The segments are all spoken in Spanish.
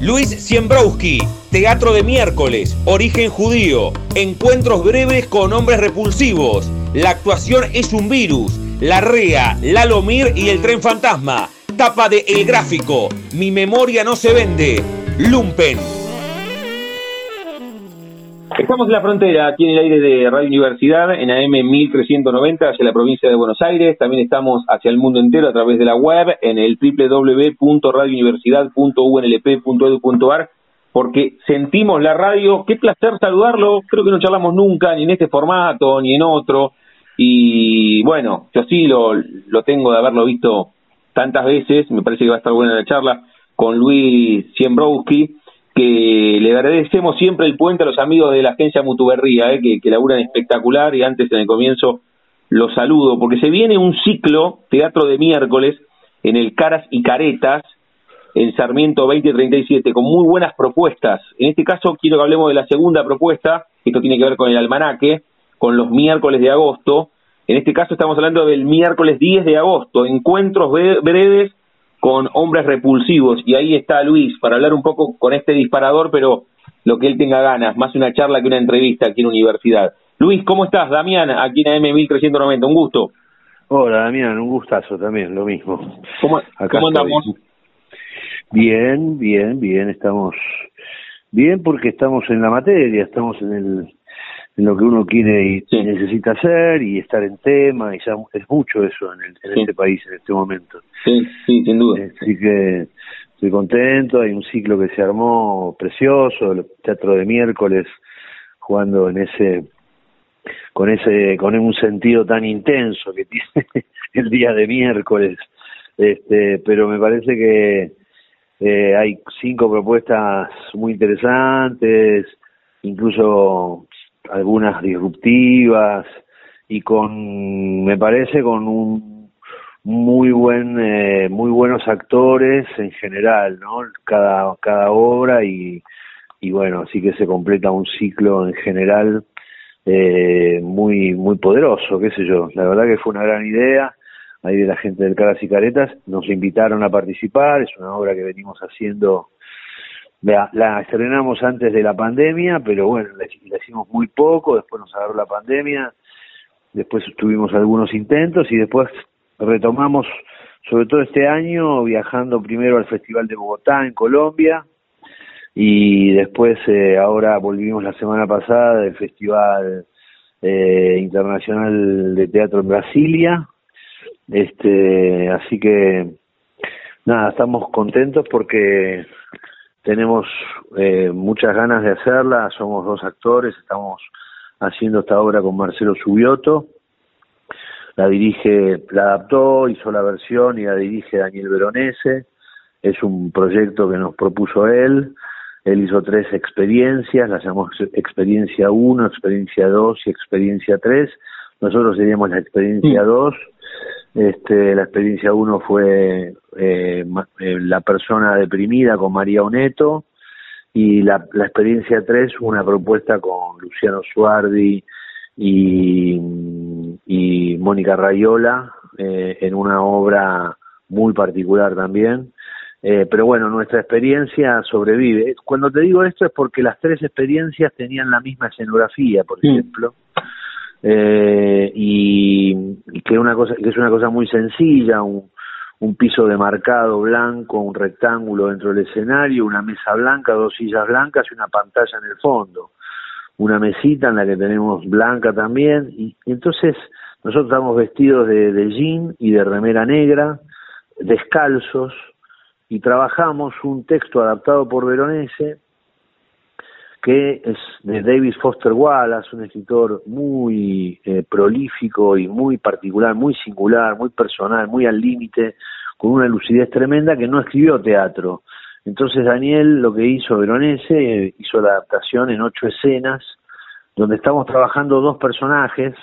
Luis Siembrowski, Teatro de Miércoles, Origen Judío, Encuentros breves con hombres repulsivos. La actuación es un virus. La REA, Lalomir y el tren fantasma. Tapa de El Gráfico. Mi memoria no se vende. Lumpen. Estamos en la frontera, aquí en el aire de Radio Universidad, en AM 1390, hacia la provincia de Buenos Aires. También estamos hacia el mundo entero a través de la web, en el www.radiouniversidad.unlp.edu.ar, porque sentimos la radio. Qué placer saludarlo. Creo que no charlamos nunca, ni en este formato, ni en otro. Y bueno, yo sí lo, lo tengo de haberlo visto tantas veces. Me parece que va a estar buena la charla con Luis Siembrowski que le agradecemos siempre el puente a los amigos de la agencia Mutuberría, eh, que, laburan espectacular y antes en el comienzo los saludo, porque se viene un ciclo, teatro de miércoles, en el Caras y Caretas, en Sarmiento 2037, con muy buenas propuestas. En este caso quiero que hablemos de la segunda propuesta, esto tiene que ver con el almanaque, con los miércoles de agosto. En este caso estamos hablando del miércoles 10 de agosto, encuentros breves con hombres repulsivos. Y ahí está Luis para hablar un poco con este disparador, pero lo que él tenga ganas, más una charla que una entrevista aquí en Universidad. Luis, ¿cómo estás? Damián, aquí en AM1390, un gusto. Hola Damián, un gustazo también, lo mismo. ¿Cómo, ¿cómo andamos? Bien, bien, bien, estamos bien porque estamos en la materia, estamos en el en lo que uno quiere y necesita hacer y estar en tema y ya es mucho eso en, en este país en este momento. Sí, sí, sin duda. Así que estoy contento, hay un ciclo que se armó precioso, el teatro de miércoles jugando en ese con ese con un sentido tan intenso que tiene el día de miércoles este pero me parece que eh, hay cinco propuestas muy interesantes incluso algunas disruptivas y con, me parece, con un muy buen, eh, muy buenos actores en general, ¿no? Cada, cada obra y, y bueno, así que se completa un ciclo en general eh, muy, muy poderoso, qué sé yo. La verdad que fue una gran idea ahí de la gente del Caras y Caretas, nos invitaron a participar, es una obra que venimos haciendo la, la, estrenamos antes de la pandemia, pero bueno, la, hicimos muy poco, después nos agarró la pandemia, después tuvimos algunos intentos y después retomamos, sobre todo este año, viajando primero al Festival de Bogotá en Colombia y después eh, ahora volvimos la semana pasada del Festival eh, Internacional de Teatro en Brasilia. Este, así que nada, estamos contentos porque tenemos eh, muchas ganas de hacerla, somos dos actores, estamos haciendo esta obra con Marcelo Subioto, la dirige, la adaptó, hizo la versión y la dirige Daniel Veronese, es un proyecto que nos propuso él, él hizo tres experiencias, las llamamos experiencia 1, experiencia 2 y experiencia 3, nosotros seríamos la experiencia 2, este, la experiencia 1 fue eh, eh, la persona deprimida con María Oneto y la, la experiencia 3 una propuesta con Luciano Suardi y, y Mónica Rayola eh, en una obra muy particular también. Eh, pero bueno, nuestra experiencia sobrevive. Cuando te digo esto es porque las tres experiencias tenían la misma escenografía, por ejemplo eh, y, que una cosa que es una cosa muy sencilla un, un piso demarcado blanco un rectángulo dentro del escenario una mesa blanca dos sillas blancas y una pantalla en el fondo. Una mesita en la que tenemos blanca también. Y, entonces nosotros estamos vestidos de, de jean y de remera negra descalzos y trabajamos un texto adaptado por Veronese que es de David Foster Wallace, un escritor muy eh, prolífico y muy particular, muy singular, muy personal, muy al límite, con una lucidez tremenda que no escribió teatro. Entonces Daniel lo que hizo Veronese, hizo la adaptación en ocho escenas, donde estamos trabajando dos personajes,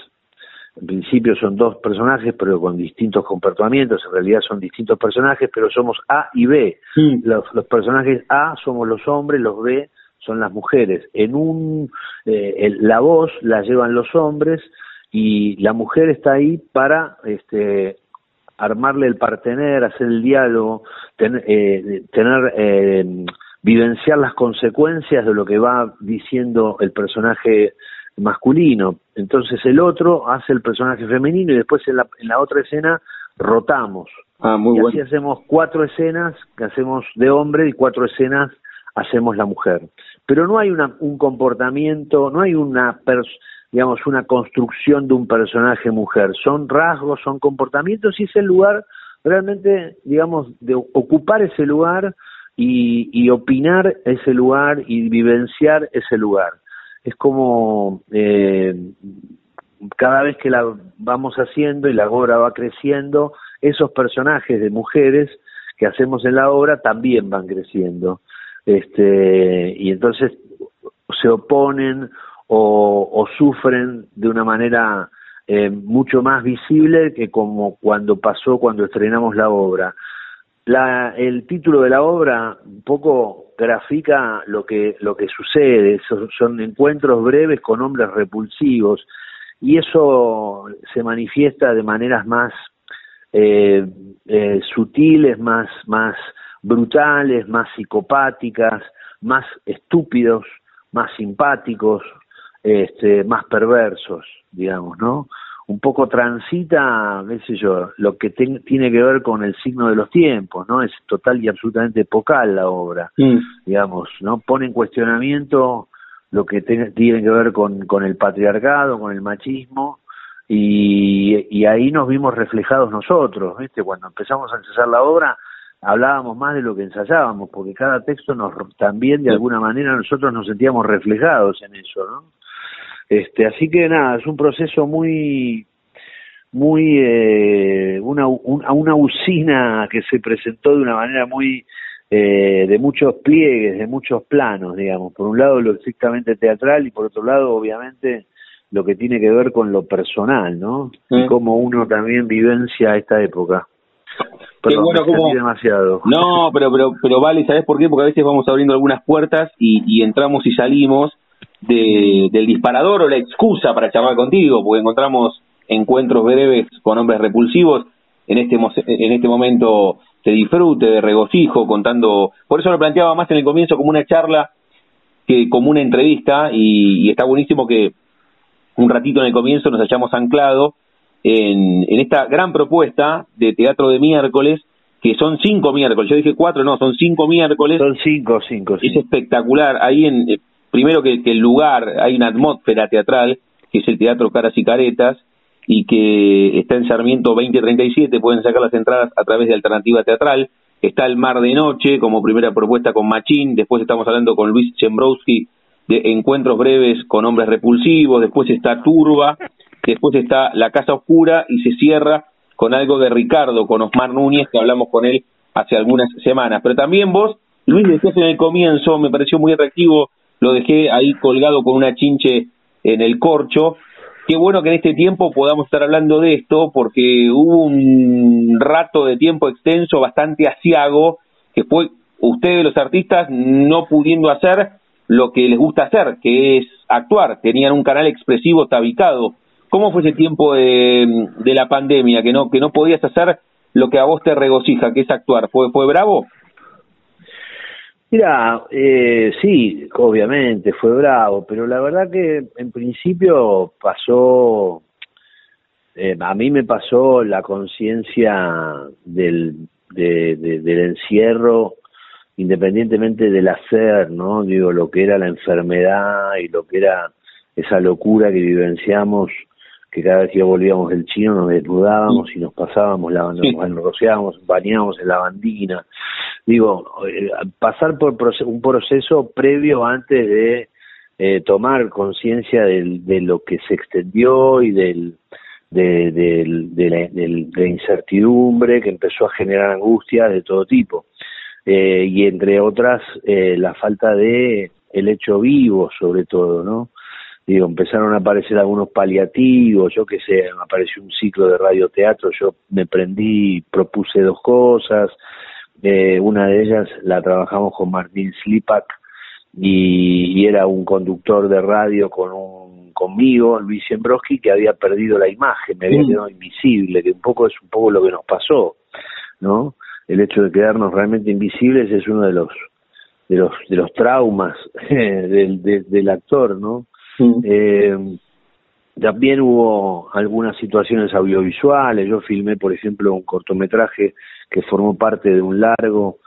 en principio son dos personajes, pero con distintos comportamientos, en realidad son distintos personajes, pero somos A y B. Los, personajes A somos los hombres, los B son las mujeres. En un, eh, la voz la llevan los hombres y la mujer está ahí para este, armarle el partener, hacer el diálogo, eh, tener, eh, vivenciar las consecuencias de lo que va diciendo el personaje masculino. Entonces el otro hace el personaje femenino y después en la, en la otra escena rotamos. Ah, muy y así hacemos cuatro escenas que hacemos de hombre y cuatro escenas hacemos la mujer. Pero no hay una, un comportamiento, no hay una digamos, una construcción de un personaje mujer. Son rasgos, son comportamientos y es el lugar realmente, digamos, de ocupar ese lugar y, y opinar ese lugar y vivenciar ese lugar. Es como eh, cada vez que la vamos haciendo y la obra va creciendo, esos personajes de mujeres que hacemos en la obra también van creciendo. Este, y entonces se oponen o, sufren de una manera eh, mucho más visible que como cuando pasó cuando estrenamos la obra. El título de la obra un poco grafica lo que lo que sucede, son, son encuentros breves con hombres repulsivos y eso se manifiesta de maneras más eh, eh, sutiles, más más brutales, más psicopáticas, más estúpidos, más simpáticos, este, más perversos, digamos, ¿no? Un poco transita, qué sé yo, lo que tiene que ver con el signo de los tiempos, ¿no? Es total y absolutamente epocal la obra, mm. digamos, ¿no? Pone en cuestionamiento lo que tiene que ver con, con el patriarcado, con el machismo, y, y ahí nos vimos reflejados nosotros, ¿viste? Cuando empezamos a ensayar la obra, hablábamos más de lo que ensayábamos, porque cada texto nos también de alguna manera nosotros nos sentíamos reflejados en eso, ¿no? Este, así que nada, es un proceso muy, muy, eh, una, una usina que se presentó de una manera muy, eh, de muchos pliegues, de muchos planos, digamos. Por un lado lo estrictamente teatral y por otro lado, obviamente, lo que tiene que ver con lo personal, ¿no? Y cómo uno también vivencia esta época. Qué bueno como... demasiado. No, pero, pero, pero vale, ¿sabes por qué? Porque a veces vamos abriendo algunas puertas y, y entramos y salimos de, del disparador o la excusa para charlar contigo, porque encontramos encuentros breves con hombres repulsivos. En este, en este momento te disfrute, de regocijo, contando. Por eso lo planteaba más en el comienzo como una charla que como una entrevista, y, y está buenísimo que un ratito en el comienzo nos hayamos anclado en, en esta gran propuesta de teatro de miércoles, que son cinco miércoles. Yo dije cuatro, no, son cinco miércoles. Son cinco, cinco. Es espectacular. Ahí en, eh, primero que, el lugar, hay una atmósfera teatral, que es el Teatro Caras y Caretas, y que está en Sarmiento 2037, pueden sacar las entradas a través de Alternativa Teatral. Está el Mar de Noche como primera propuesta con Machín, después estamos hablando con Luis Chembrowski de Encuentros Breves con Hombres Repulsivos, después está Turba, después está La Casa Oscura y se cierra con algo de Ricardo, con Osmar Núñez, que hablamos con él hace algunas semanas. Pero también vos, Luis, decías en el comienzo, me pareció muy atractivo, lo dejé ahí colgado con una chinche en el corcho. Qué bueno que en este tiempo podamos estar hablando de esto, porque hubo un rato de tiempo extenso bastante asiago, que fue ustedes los artistas no pudiendo hacer lo que les gusta hacer, que es actuar. Tenían un canal expresivo tabicado ¿Cómo fue ese tiempo de, la pandemia que no que no podías hacer lo que a vos te regocija, que es actuar? ¿Fue fue bravo? Mira, eh, sí, obviamente fue bravo, pero la verdad que en principio pasó, eh, a mí me pasó la conciencia del, del encierro, independientemente del hacer, ¿no? Digo, lo que era la enfermedad y lo que era esa locura que vivenciamos que cada vez que volvíamos del chino nos desnudábamos y nos pasábamos, la, nos rociábamos, bañábamos en la bandina. Digo, eh, pasar por un proceso previo antes de eh, tomar conciencia de lo que se extendió y del, de, de, la, incertidumbre que empezó a generar angustia de todo tipo. Eh, y entre otras, la falta de el hecho vivo, sobre todo, ¿no? Digo, empezaron a aparecer algunos paliativos, yo qué sé, apareció un ciclo de radioteatro, yo me prendí, propuse dos cosas, eh, una de ellas la trabajamos con Martín Slipak y, era un conductor de radio con un conmigo, Luis Siembroski, que había perdido la imagen, me había mm. quedado invisible, que un poco es un poco lo que nos pasó, ¿no? El hecho de quedarnos realmente invisibles es uno de los de los de los traumas del, del actor, ¿no? Eh, también hubo algunas situaciones audiovisuales. Yo filmé, por ejemplo, un cortometraje que formó parte de un largo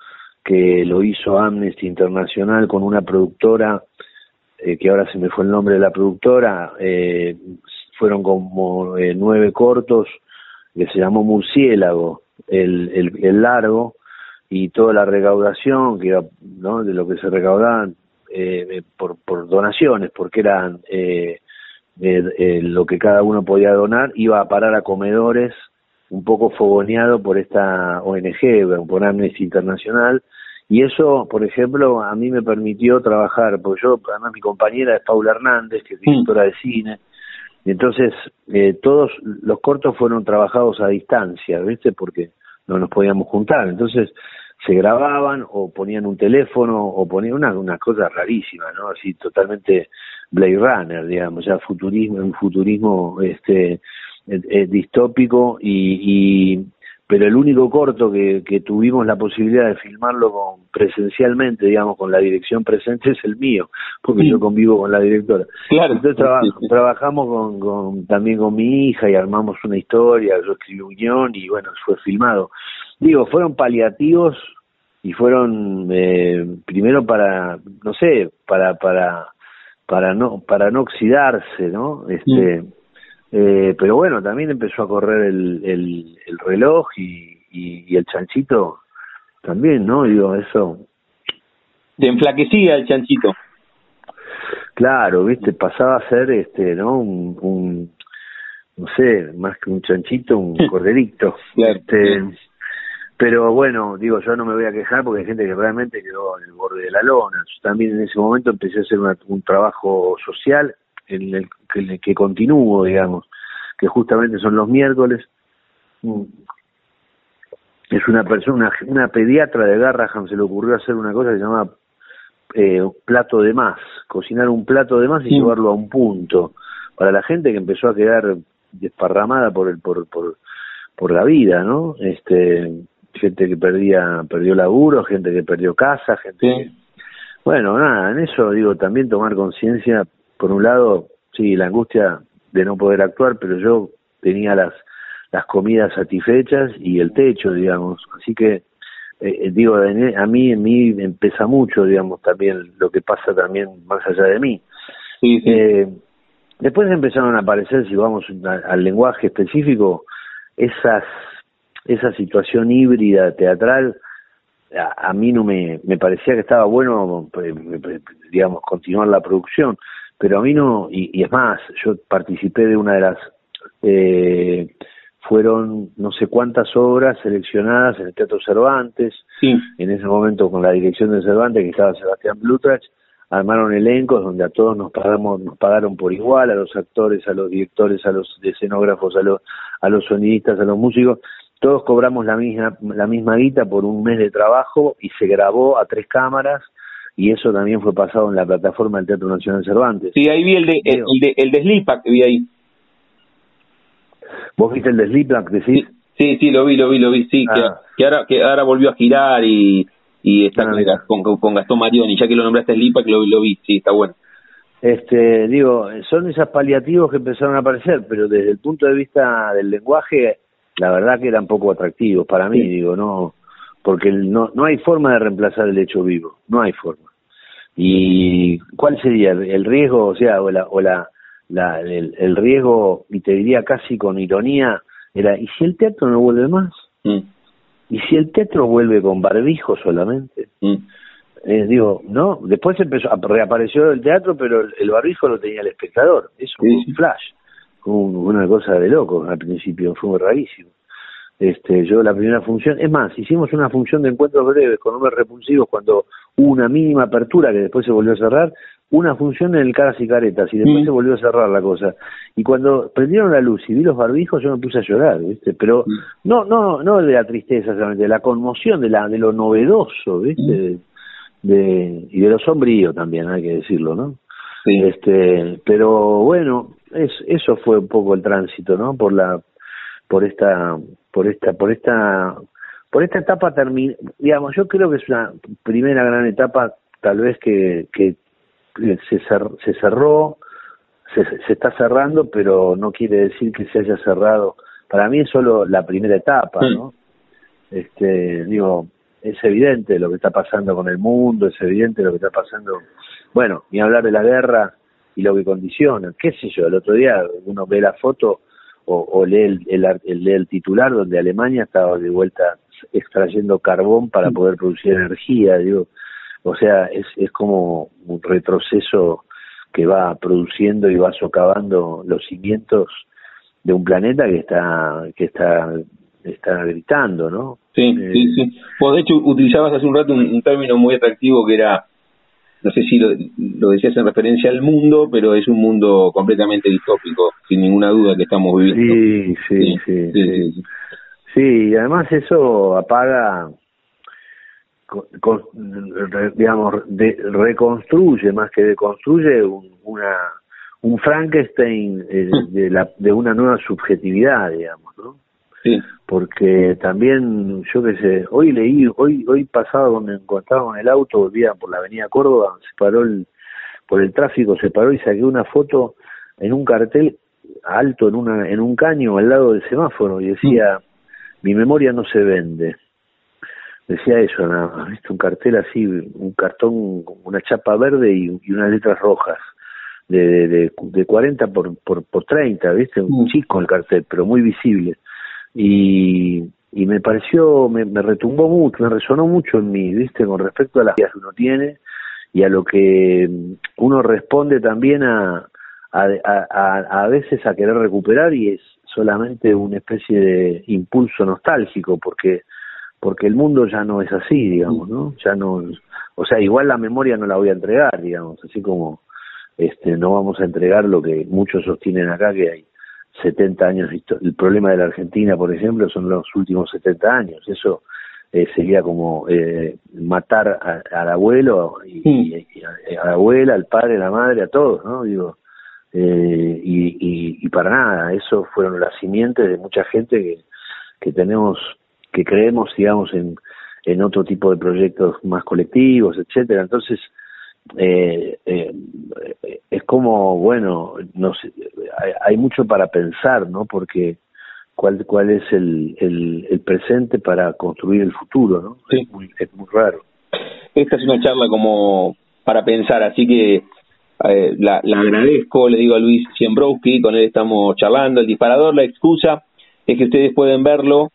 que lo hizo Amnesty Internacional con una productora, eh, que ahora se me fue el nombre de la productora, eh, fueron como eh, nueve cortos, que se llamó Murciélago, el, el, el largo, y toda la recaudación que ¿no? de lo que se recaudaban eh, por, por donaciones, porque eran eh, eh, lo que cada uno podía donar, iba a parar a comedores un poco fogoneado por esta ONG, por Amnesty Internacional, y eso, por ejemplo, a mí me permitió trabajar, porque yo, además mi compañera es Paula Hernández, que es directora de cine, y entonces eh, todos los cortos fueron trabajados a distancia, ¿viste? Porque no nos podíamos juntar, entonces se grababan o ponían un teléfono o ponían una, una cosa rarísima, ¿no? Así totalmente Blade Runner, digamos, ya futurismo, un futurismo este eh, eh, distópico y, y pero el único corto que, que tuvimos la posibilidad de filmarlo con, presencialmente, digamos, con la dirección presente es el mío, porque yo convivo con la directora. Claro. Entonces trabajamos con, con, también con mi hija y armamos una historia, yo escribí un guion y bueno, fue filmado. Digo, fueron paliativos y fueron eh, primero para, no sé, para, para, para no, para no oxidarse, ¿no? Este, eh, pero bueno, también empezó a correr el, el, el reloj y, y, el chanchito también, ¿no? Digo, eso. Te enflaquecía el chanchito. Claro, viste, pasaba a ser, este, ¿no? Un, un no sé, más que un chanchito, un corderito. este, pero bueno, digo, yo no me voy a quejar porque hay gente que realmente quedó en el borde de la lona. Yo también en ese momento empecé a hacer un trabajo social en el, que, que continúo, digamos, que justamente son los miércoles. Mm. Es una persona, una, pediatra de Garraham se le ocurrió hacer una cosa que se llama eh, plato de más, cocinar un plato de más y llevarlo a un punto. Para la gente que empezó a quedar desparramada por el por, por, por la vida, ¿no? Este, gente que perdía perdió laburo, gente que perdió casa, gente bueno, nada, en eso digo también tomar conciencia, por un lado, sí, la angustia de no poder actuar, pero yo tenía las las comidas satisfechas y el techo, digamos, así que eh, eh digo, a mí en mí me pesa mucho, digamos, también lo que pasa también más allá de mí. Sí, Eh, después empezaron a aparecer, si vamos al lenguaje específico, esas esa situación híbrida teatral a, mí no me, me parecía que estaba bueno, pues, digamos, continuar la producción, pero a mí no, y, es más, yo participé de una de las, eh, fueron no sé cuántas obras seleccionadas en el Teatro Cervantes, en ese momento con la dirección de Cervantes, que estaba Sebastián Blutrach, armaron elencos donde a todos nos pagamos, nos pagaron por igual, a los actores, a los directores, a los escenógrafos, a los, a los sonidistas, a los músicos, todos cobramos la misma, la misma guita por un mes de trabajo y se grabó a tres cámaras y eso también fue pasado en la plataforma del Teatro Nacional Cervantes. Sí, ahí vi el de, el, de, el de Slipak, vi ahí. ¿Vos viste el de Slipak, decís? Sí, sí, lo vi, lo vi, lo vi, sí, que, ah. que, ahora, que ahora volvió a girar y, y está ah, con, con, Gastón Marioni, ya que lo nombraste Slipak, lo, lo vi, sí, está bueno. Este, digo, son esos paliativos que empezaron a aparecer, pero desde el punto de vista del lenguaje la verdad que eran poco atractivos para mí, digo, no, porque no, no hay forma de reemplazar el hecho vivo, no hay forma. ¿Y cuál sería el riesgo, o sea, o la, o la, la el, riesgo, y te diría casi con ironía, era, ¿y si el teatro no vuelve más? Mm. ¿Y si el teatro vuelve con barbijo solamente? Mm. Eh, digo, no, después empezó, reapareció el teatro, pero el, barbijo lo tenía el espectador, eso fue un flash una cosa de loco al principio, fue rarísimo. Este, yo la primera función, es más, hicimos una función de encuentros breves con hombres repulsivos cuando hubo una mínima apertura que después se volvió a cerrar, una función en el Caras y Caretas y después Mm. se volvió a cerrar la cosa. Y cuando prendieron la luz y vi los barbijos, yo me puse a llorar, ¿viste? Pero Mm. no, no, no de la tristeza solamente, de la conmoción, de la, de lo novedoso, ¿viste? Mm. De, de- y de lo sombrío también, hay que decirlo, ¿no? Sí. Este, pero bueno, es, eso fue un poco el tránsito, ¿no? Por la, por esta, por esta, por esta, por esta etapa termina, digamos, yo creo que es una primera gran etapa, tal vez que, que se, cer- se cerró, se, se está cerrando, pero no quiere decir que se haya cerrado. Para mí es solo la primera etapa, ¿no? Este, digo, es evidente lo que está pasando con el mundo, es evidente lo que está pasando, bueno, ni hablar de la guerra y lo que condiciona, qué sé yo, el otro día uno ve la foto o, o lee, el, el el- lee el titular donde Alemania estaba de vuelta extrayendo carbón para poder producir energía, digo, o sea, es, es como un retroceso que va produciendo y va socavando los cimientos de un planeta que está que está está gritando, ¿no? Sí, Eh, sí, sí. Vos, de hecho, utilizabas hace un rato un, un término muy atractivo que era, no sé si lo, lo decías en referencia al mundo, pero es un mundo completamente distópico, sin ninguna duda que estamos viviendo. Sí, sí, sí, sí. sí. Además eso apaga, digamos, de- reconstruye más que deconstruye un, una, un Frankenstein eh, de, la, de una nueva subjetividad, digamos, ¿no? Sí. Porque también, yo qué sé, hoy leí, hoy hoy pasado cuando encontraba en el auto, volvía por la avenida Córdoba, se paró el, por el tráfico, se paró y saqué una foto en un cartel alto en una en un caño al lado del semáforo y decía mi memoria no se vende decía eso nada más viste un cartel así un cartón una chapa verde y, y unas letras rojas de, de, de, de 40 por, por, por 30 viste un Mm. chico el cartel pero muy visible y y me pareció me, retumbó mucho me resonó mucho en mí viste con respecto a las ideas que uno tiene y a lo que mm, uno responde también a, a, a- a veces a querer recuperar y es solamente una especie de impulso nostálgico porque porque el mundo ya no es así digamos no ya no o sea igual la memoria no la voy a entregar digamos así como este no vamos a entregar lo que muchos sostienen acá que hay 70 años el problema de la Argentina por ejemplo son los últimos 70 años. Eso eh, sería como eh, matar a- al abuelo y, y- y a, a la abuela al padre a la madre a todos no digo eh, y, y, y para nada, eso fueron las simientes de mucha gente que, que tenemos, que creemos, digamos, en, en otro tipo de proyectos más colectivos, etcétera. Entonces, eh, eh, es como, bueno, no sé, hay, hay mucho para pensar, ¿no? Porque cuál, cuál es el, el, el presente para construir el futuro, ¿no? Sí. Es, muy, es muy raro. Esta es una charla como para pensar, así que eh, la, la agradezco, le digo a Luis Siembrowski, con él estamos charlando. El disparador, la excusa es que ustedes pueden verlo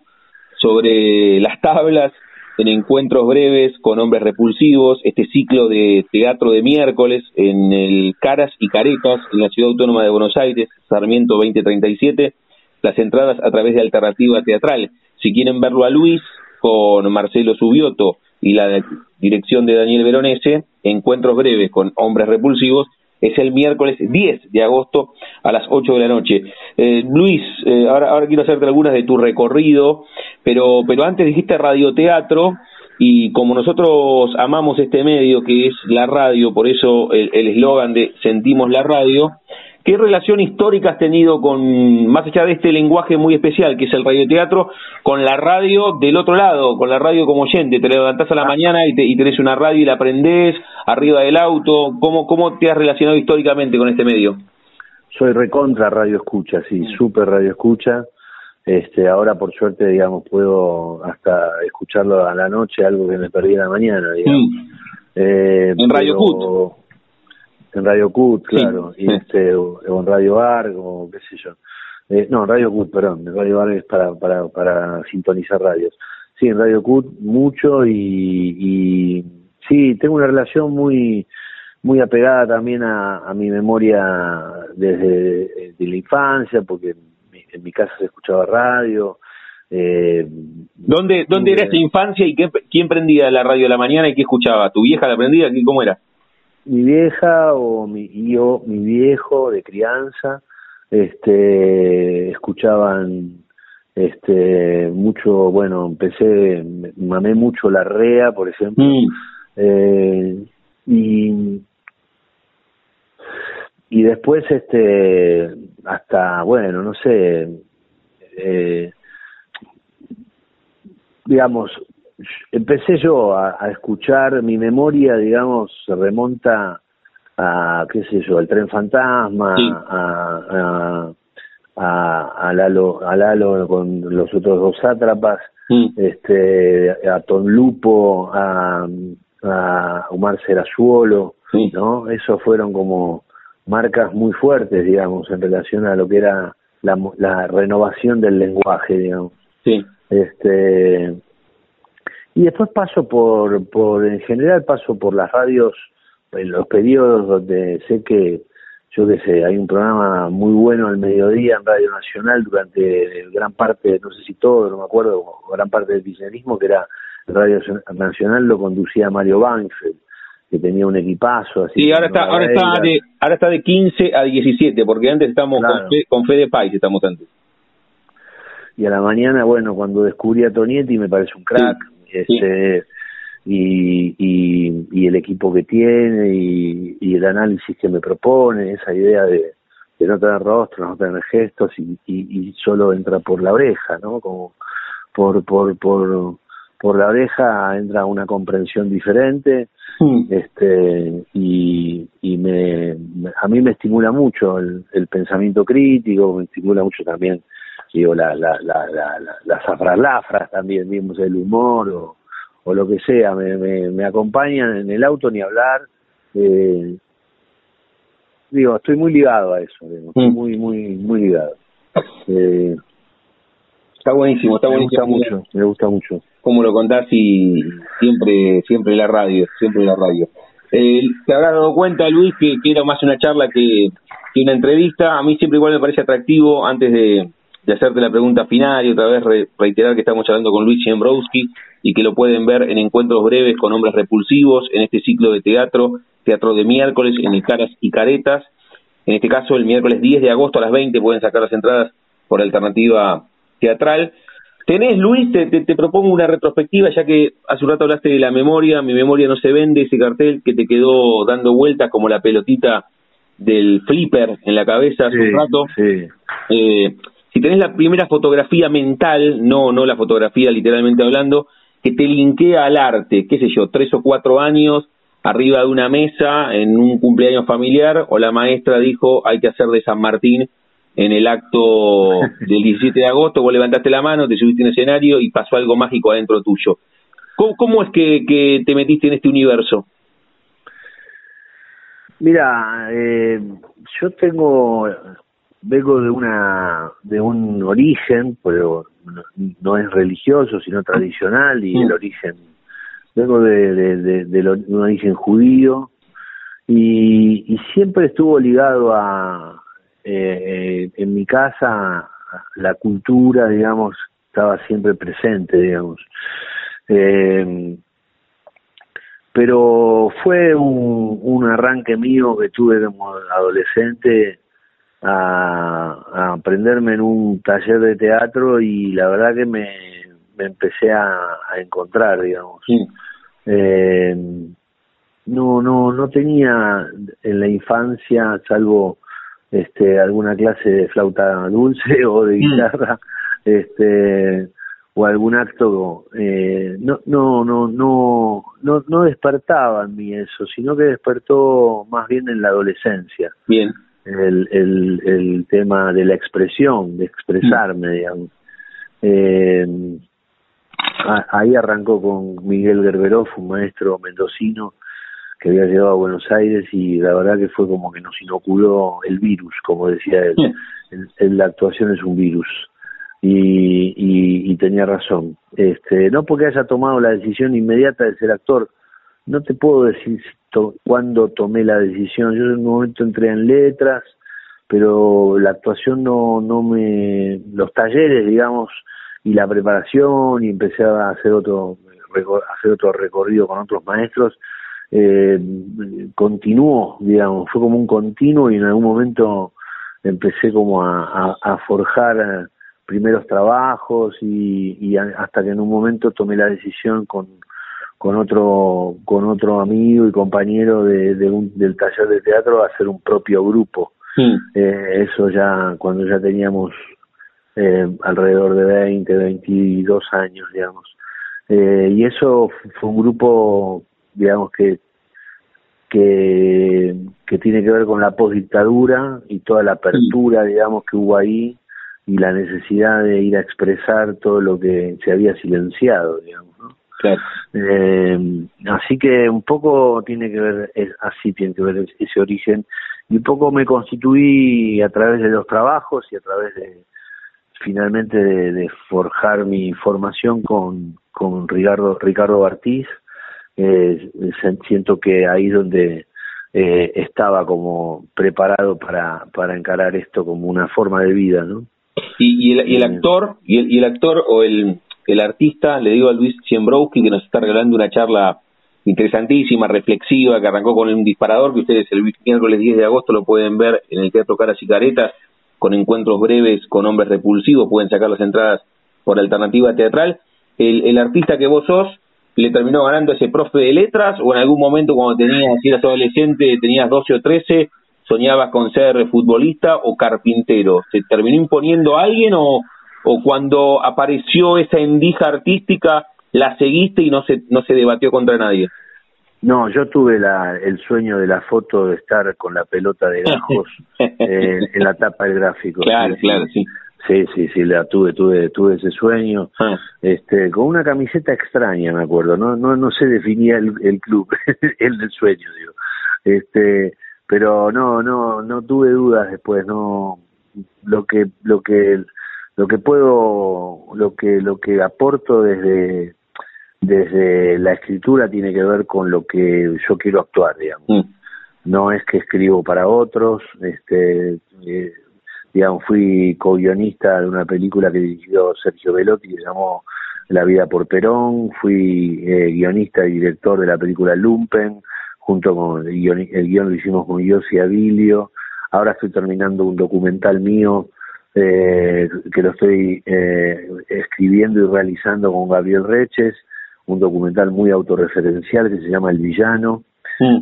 sobre las tablas en encuentros breves con hombres repulsivos, este ciclo de teatro de miércoles en el Caras y Caretas, en la Ciudad Autónoma de Buenos Aires, Sarmiento 2037, las entradas a través de Alternativa Teatral. Si quieren verlo a Luis con Marcelo Subioto y la dirección de Daniel Veronese, encuentros breves con hombres repulsivos, es el miércoles 10 de agosto a las 8 de la noche. Eh, Luis, eh, ahora, ahora quiero hacerte algunas de tu recorrido, pero, pero antes dijiste radioteatro y como nosotros amamos este medio que es la radio, por eso el el eslogan de Sentimos la radio, ¿qué relación histórica has tenido con, más allá de este lenguaje muy especial que es el radioteatro, con la radio del otro lado, con la radio como oyente? Te levantás a la mañana y, te, y tenés una radio y la prendés arriba del auto. ¿Cómo, ¿Cómo te has relacionado históricamente con este medio? Soy recontra radio escucha, sí, súper radio escucha. Este, ahora por suerte, digamos, puedo hasta escucharlo a la noche, algo que me perdí en la mañana, digamos. Mm. Eh, En Radio pero- En Radio Cut, Sí, claro, y este, o, o en Radio Argo, qué sé yo. Eh, no, en Radio Cut, perdón, en Radio Argo es para, para, para sintonizar radios. Sí, en Radio Cut mucho y, y sí, tengo una relación muy muy apegada también a, a mi memoria desde de la infancia, porque en mi, en mi casa se escuchaba radio. Eh, ¿Dónde, dónde era esa infancia y qué, quién prendía la radio a la mañana y qué escuchaba? ¿Tu vieja la prendía? ¿Qué- ¿Cómo era? Mi vieja o mi yo, mi viejo de crianza, este, escuchaban este mucho bueno empecé mamé mucho la rea por ejemplo mm. eh, y y después este hasta bueno no sé eh, digamos empecé yo a, escuchar mi memoria digamos se remonta a qué sé yo el tren fantasma a, a, a Lalo a Lalo con los otros dos sátrapas este a Tom Lupo a, a Omar Serazuolo no esos fueron como marcas muy fuertes, digamos, en relación a lo que era la, la renovación del lenguaje, digamos. Sí. Este, y después paso por, por, en general paso por las radios, en los periodos donde sé que, yo qué sé, hay un programa muy bueno al mediodía en Radio Nacional durante gran parte, no sé si todo, no me acuerdo, gran parte del kirchnerismo, que era Radio Nacional, lo conducía Mario Banfield que tenía un equipazo. Así sí, ahora está, ahora está, de, ahora está de 15 a 17, porque antes estamos con, fe, con Fede Pais, estamos antes. Y a la mañana, bueno, cuando descubrí a Tonietti me parece un crack, este Y, y, y, el equipo que tiene y, y, el análisis que me propone, esa idea de, de no tener rostro, no tener gestos y, y, solo entra por la oreja, ¿no? Como por, por, por, por la oreja entra una comprensión diferente este y, y me, a mí me estimula mucho el, pensamiento crítico me estimula mucho también digo la la la, la, las afralafras también digamos el humor o, o lo que sea me, me, me acompañan en el auto ni hablar eh, digo estoy muy ligado a eso mm. muy muy muy ligado eh, está buenísimo está buenísimo me gusta mucho me gusta mucho como lo contás y siempre siempre la radio, siempre la radio. Eh, te habrás dado cuenta, Luis, que, era más una charla que, que, una entrevista. A mí siempre igual me parece atractivo, antes de, de hacerte la pregunta final y otra vez reiterar que estamos hablando con Luis Siembrowski y que lo pueden ver en encuentros breves con hombres repulsivos en este ciclo de teatro, teatro de miércoles en el Caras y Caretas. En este caso, el miércoles 10 de agosto a las 20 pueden sacar las entradas por alternativa teatral. Tenés, Luis, te, te, propongo una retrospectiva, ya que hace un rato hablaste de la memoria, mi memoria no se vende, ese cartel que te quedó dando vueltas como la pelotita del flipper en la cabeza hace un rato. Eh, si tenés la primera fotografía mental, no, no la fotografía literalmente hablando, que te linkea al arte, qué sé yo, tres o cuatro años, arriba de una mesa, en un cumpleaños familiar, o la maestra dijo hay que hacer de San Martín en el acto del 17 de agosto, vos levantaste la mano, te subiste en escenario y pasó algo mágico adentro tuyo. ¿Cómo, es que, que, te metiste en este universo? Mira, eh, yo tengo, vengo de una, de un origen, pero no, es religioso, sino tradicional y el mm. origen, vengo de, de, de un origen judío y, y siempre estuvo ligado a, eh, en mi casa la cultura, digamos, estaba siempre presente, digamos. Eh, pero fue un, un arranque mío que tuve como adolescente a, aprenderme en un taller de teatro y la verdad que me, me empecé a, encontrar, digamos. Eh, no, no, no tenía en la infancia, salvo este, alguna clase de flauta dulce o de mm. guitarra, este, o algún acto, eh, no, no, no, no, no, no despertaba en mí eso, sino que despertó más bien en la adolescencia. Bien. El, el, el tema de la expresión, de expresarme, mm. digamos. Eh, ahí arrancó con Miguel Gerberov, un maestro mendocino, que había llegado a Buenos Aires y la verdad que fue como que nos inoculó el virus, como decía él. la actuación es un virus. Y, y, tenía razón. Este, no porque haya tomado la decisión inmediata de ser actor, no te puedo decir cuándo tomé la decisión. Yo en un momento entré en letras, pero la actuación no, no me, los talleres, digamos, y la preparación y empecé a hacer otro, hacer otro recorrido con otros maestros, eh, continuó, digamos, fue como un continuo y en algún momento empecé como a, a, forjar eh, primeros trabajos y, y, hasta que en un momento tomé la decisión con, con otro con otro amigo y compañero de, de un, del taller de teatro hacer un propio grupo. Eh, eso ya cuando ya teníamos eh, alrededor de 20, 22 años, digamos. Eh, y eso fue un grupo, digamos, que, que, que tiene que ver con la postdictadura y toda la apertura, digamos, que hubo ahí y la necesidad de ir a expresar todo lo que se había silenciado, digamos. ¿No? Eh, así que un poco tiene que ver, es, así tiene que ver ese origen, y un poco me constituí a través de los trabajos y a través de, finalmente de, forjar mi formación con, con Ricardo, Ricardo Bartiz. Eh, siento que ahí donde eh, estaba como preparado para, para encarar esto como una forma de vida, ¿no? Y, el, y el, eh, actor, y el, y el actor o el, el artista, le digo a Luis Siembrowski que nos está regalando una charla interesantísima, reflexiva, que arrancó con un disparador, que ustedes el miércoles 10 de agosto lo pueden ver en el Teatro Caras y Caretas, con encuentros breves con hombres repulsivos, pueden sacar las entradas por alternativa teatral. El, el artista que vos sos, ¿le terminó ganando ese profe de letras o en algún momento cuando tenías, si eras adolescente, tenías 12 o 13, soñabas con ser futbolista o carpintero? ¿Se terminó imponiendo a alguien o, o cuando apareció esa endija artística la seguiste y no se, no se debatió contra nadie? No, yo tuve la, el sueño de la foto de estar con la pelota de gajos eh, en la tapa del gráfico. Claro, claro, sí. Sí, sí, sí, la tuve, tuve, tuve ese sueño, ah. este, con una camiseta extraña, me acuerdo, no, no, no se definía el, el club, el sueño, digo, este, pero no, no, no tuve dudas después, no, lo que, lo que, lo que puedo, lo que, lo que aporto desde, desde la escritura tiene que ver con lo que yo quiero actuar, digamos. Mm. No es que escribo para otros, este, eh, digamos, fui co-guionista de una película que dirigió Sergio Velotti que se llamó La vida por Perón, fui eh, guionista y director de la película Lumpen, junto con el guion, el guion lo hicimos con Yossi Avilio, ahora estoy terminando un documental mío eh, que lo estoy eh, escribiendo y realizando con Gabriel Reches, un documental muy autorreferencial que se llama El Villano.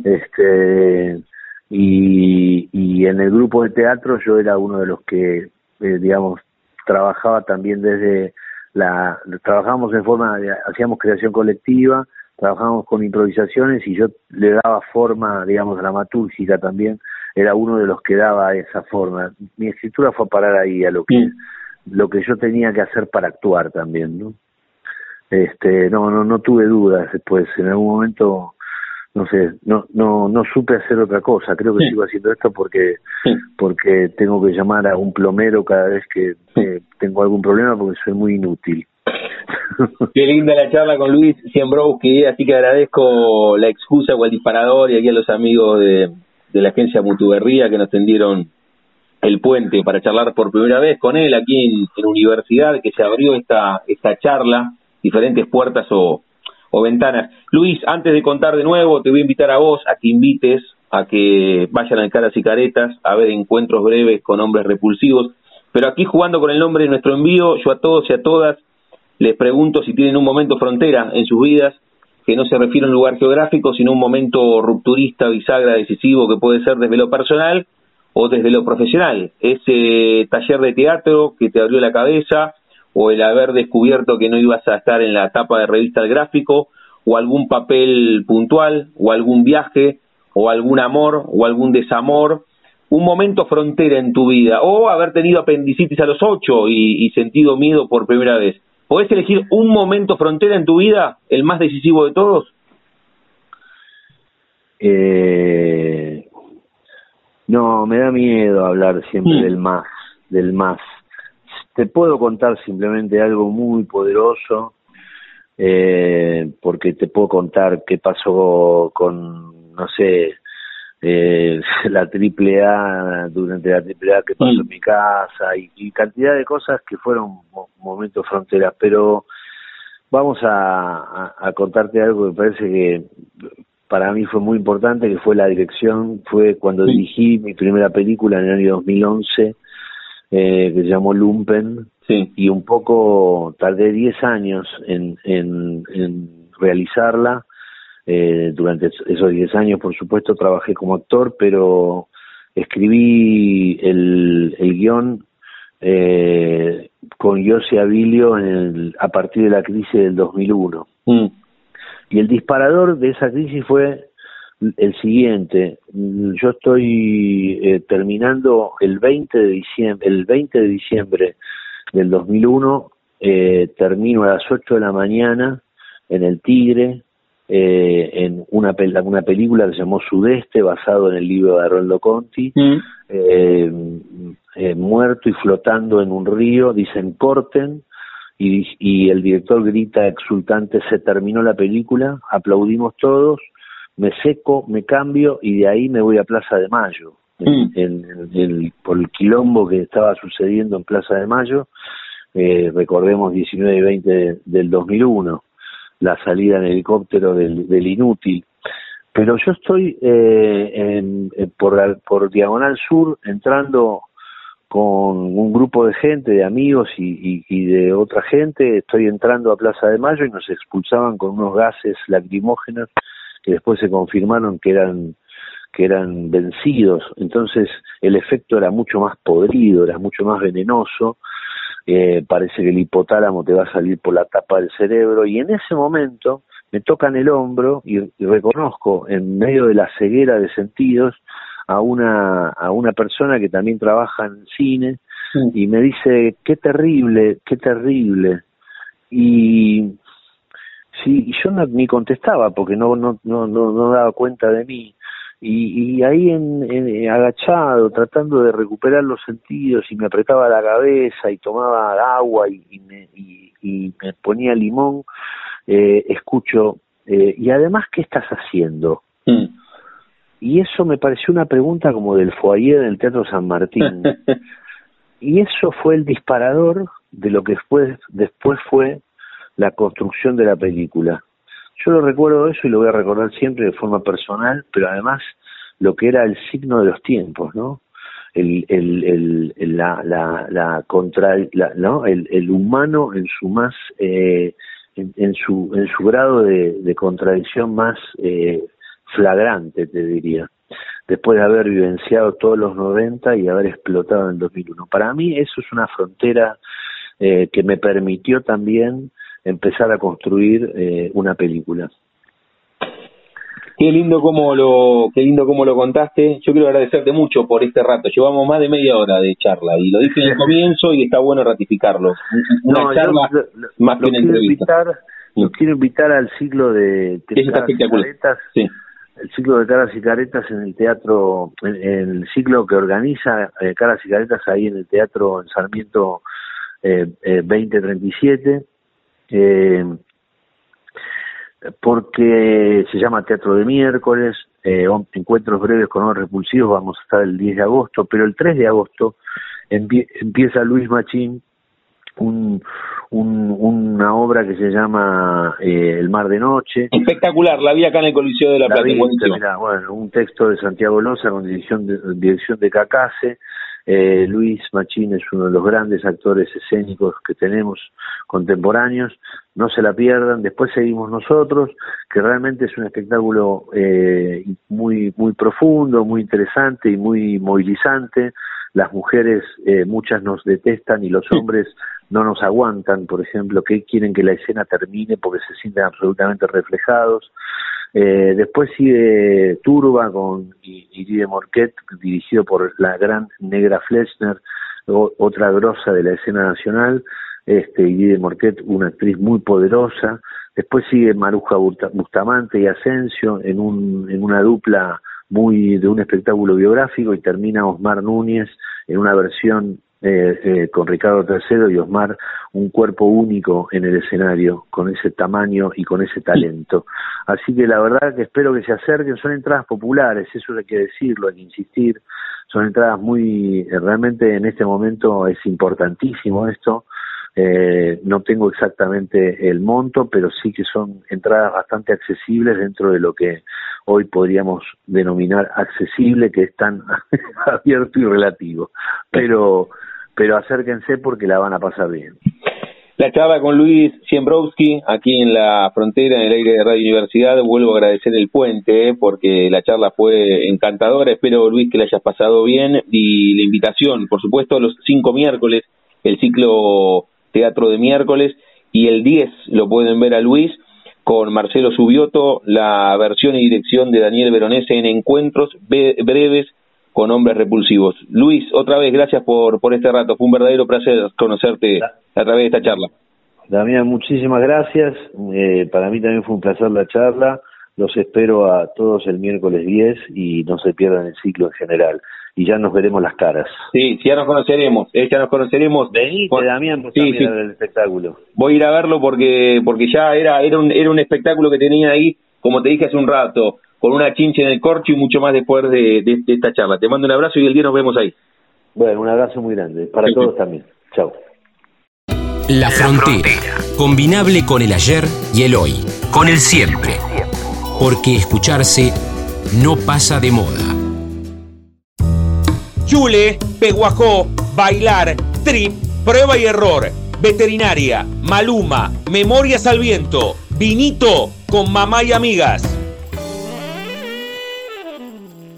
Este, y, y en el grupo de teatro yo era uno de los que, eh, digamos, trabajaba también desde la. Trabajamos en forma, de, hacíamos creación colectiva, trabajábamos con improvisaciones y yo le daba forma, digamos, dramatúrgica también. Era uno de los que daba esa forma. Mi escritura fue a parar ahí, a lo que, lo que yo tenía que hacer para actuar también, ¿no? este no no no tuve dudas después. En algún momento no sé no no no supe hacer otra cosa. Creo que sigo haciendo esto porque porque tengo que llamar a un plomero cada vez que eh, tengo algún problema porque soy muy inútil. Qué linda la charla con Luis Siembrowski, así que agradezco la excusa o el disparador y aquí a los amigos de, de la agencia Mutuberría que nos tendieron el puente para charlar por primera vez con él aquí en, en Universidad, que se abrió esta, esta charla diferentes puertas o, o ventanas. Luis, antes de contar de nuevo, te voy a invitar a vos a que invites a que vayan al Caras y Caretas a ver encuentros breves con hombres repulsivos. Pero aquí jugando con el nombre de nuestro envío, yo a todos y a todas les pregunto si tienen un momento frontera en sus vidas, que no se refiere a un lugar geográfico, sino un momento rupturista, bisagra, decisivo, que puede ser desde lo personal o desde lo profesional. Ese taller de teatro que te abrió la cabeza, o el haber descubierto que no ibas a estar en la tapa de revista del gráfico, o algún papel puntual, o algún viaje, o algún amor, o algún desamor, un momento frontera en tu vida, o haber tenido apendicitis a los ocho y, sentido miedo por primera vez. ¿Podés elegir un momento frontera en tu vida, el más decisivo de todos? Eh, no, me da miedo hablar siempre mm. del más, del más. Te puedo contar simplemente algo muy poderoso, eh, porque te puedo contar qué pasó con, no sé, eh, la triple A, durante la triple A que pasó en mi casa y, cantidad de cosas que fueron momentos fronteras, pero vamos a, a, contarte algo que parece que para mí fue muy importante, que fue la dirección, fue cuando dirigí mi primera película en el año 2011, eh, que se llamó Lumpen, y un poco tardé 10 años en, en, realizarla. Eh, durante esos 10 años, por supuesto, trabajé como actor, pero escribí el, el guion eh, con Yossi Abilio en el, a partir de la crisis del 2001. Mm. Y el disparador de esa crisis fue el siguiente. Yo estoy eh, terminando el 20 de diciembre, el 20 de diciembre del 2001, eh, termino a las 8 de la mañana en El Tigre, eh, en una, una película que se llamó Sudeste, basado en el libro de Rolando Conti, mm. eh, eh, muerto y flotando en un río, dicen corten, y, y el director grita exultante, se terminó la película, aplaudimos todos, me seco, me cambio y de ahí me voy a Plaza de Mayo, mm. por el quilombo que estaba sucediendo en Plaza de Mayo, recordemos 19 y 20 del 2001 la salida en helicóptero del, del inútil. Pero yo estoy eh, en, por, por Diagonal Sur entrando con un grupo de gente, de amigos y, y, de otra gente, estoy entrando a Plaza de Mayo y nos expulsaban con unos gases lacrimógenos que después se confirmaron que eran que eran vencidos, entonces el efecto era mucho más podrido, era mucho más venenoso eh, parece que el hipotálamo te va a salir por la tapa del cerebro y en ese momento me tocan el hombro y, reconozco en medio de la ceguera de sentidos a una a una persona que también trabaja en cine y me dice qué terrible qué terrible y sí yo no, ni contestaba porque no no no no daba cuenta de mí y, y ahí en, agachado, tratando de recuperar los sentidos y me apretaba la cabeza y tomaba agua y, y, me, y, me ponía limón, eh, escucho, eh, y además, ¿qué estás haciendo? Mm. Y eso me pareció una pregunta como del foyer del Teatro San Martín. y eso fue el disparador de lo que después, después fue la construcción de la película. Yo lo recuerdo eso y lo voy a recordar siempre de forma personal, pero además lo que era el signo de los tiempos, ¿no? El, el, el, la, la, la contra, ¿no? El, el, humano en su más, eh, en, su, en su grado de, contradicción más eh, flagrante, te diría, después de haber vivenciado todos los 90 y haber explotado en el 2001. Para mí eso es una frontera eh, que me permitió también empezar a construir eh, una película. Qué lindo como lo, qué lindo como lo contaste. Yo quiero agradecerte mucho por este rato. Llevamos más de media hora de charla y lo dije en el comienzo y está bueno ratificarlo. Una charla más que una entrevista. Invitar, los quiero invitar al ciclo de, caretas, el ciclo de caras y caretas en el teatro, en, el ciclo que organiza eh, caras y caretas ahí en el teatro en Sarmiento eh, eh, 2037 eh, porque se llama Teatro de Miércoles, eh, encuentros breves con los repulsivos, vamos a estar el 10 de agosto, pero el 3 de agosto empieza Luis Machín un, una obra que se llama eh, El mar de noche. Espectacular, la vi acá en el Coliseo de la, Plata. bueno, un texto de Santiago Loza con dirección de, dirección de Cacase, eh, Luis Machín es uno de los grandes actores escénicos que tenemos contemporáneos, no se la pierdan, después seguimos nosotros, que realmente es un espectáculo eh, muy, muy profundo, muy interesante y muy movilizante, las mujeres eh, muchas nos detestan y los hombres no nos aguantan, por ejemplo, que quieren que la escena termine porque se sienten absolutamente reflejados. Eh, después sigue Turba con Iride Morquet, dirigido por la gran Negra Flechner, otra grosa de la escena nacional. Este, Iride Morquet, una actriz muy poderosa. Después sigue Maruja Bustamante y Asensio en, un, en una dupla muy de un espectáculo biográfico y termina Osmar Núñez en una versión eh, eh, con Ricardo III y Osmar un cuerpo único en el escenario, con ese tamaño y con ese talento. Así que la verdad que espero que se acerquen, son entradas populares, eso hay que decirlo, hay que insistir, son entradas muy, realmente en este momento es importantísimo esto, Eh, no tengo exactamente el monto, pero sí que son entradas bastante accesibles dentro de lo que hoy podríamos denominar accesible, que es tan abierto y relativo. Pero, pero acérquense porque la van a pasar bien. La charla con Luis Siembrowski, aquí en la frontera, en el aire de Radio Universidad. Vuelvo a agradecer el puente, porque la charla fue encantadora. Espero, Luis, que la hayas pasado bien. Y la invitación, por supuesto, los cinco miércoles, el ciclo Teatro de miércoles. Y el 10 lo pueden ver a Luis con Marcelo Subioto, la versión y dirección de Daniel Veronese en encuentros breves con hombres repulsivos. Luis, otra vez, gracias por, por este rato. Fue un verdadero placer conocerte a través de esta charla. Damián, muchísimas gracias. Eh, para mí también fue un placer la charla. Los espero a todos el miércoles 10 y no se pierdan el ciclo en general. Y ya nos veremos las caras. Sí, ya nos conoceremos, eh, ya nos conoceremos. Venite, Damián, sí, sí. el espectáculo. Voy a ir a verlo porque porque ya era era un, era un espectáculo que tenía ahí, como te dije hace un rato, con una chincha en el corcho y mucho más después de, de, esta charla. Te mando un abrazo y el día nos vemos ahí. Bueno, un abrazo muy grande. Para todos también. Chao. La frontera, combinable con el ayer y el hoy, con el siempre, porque escucharse no pasa de moda. Chule, peguajó, bailar, trip, prueba y error, veterinaria, maluma, memorias al viento, vinito con mamá y amigas.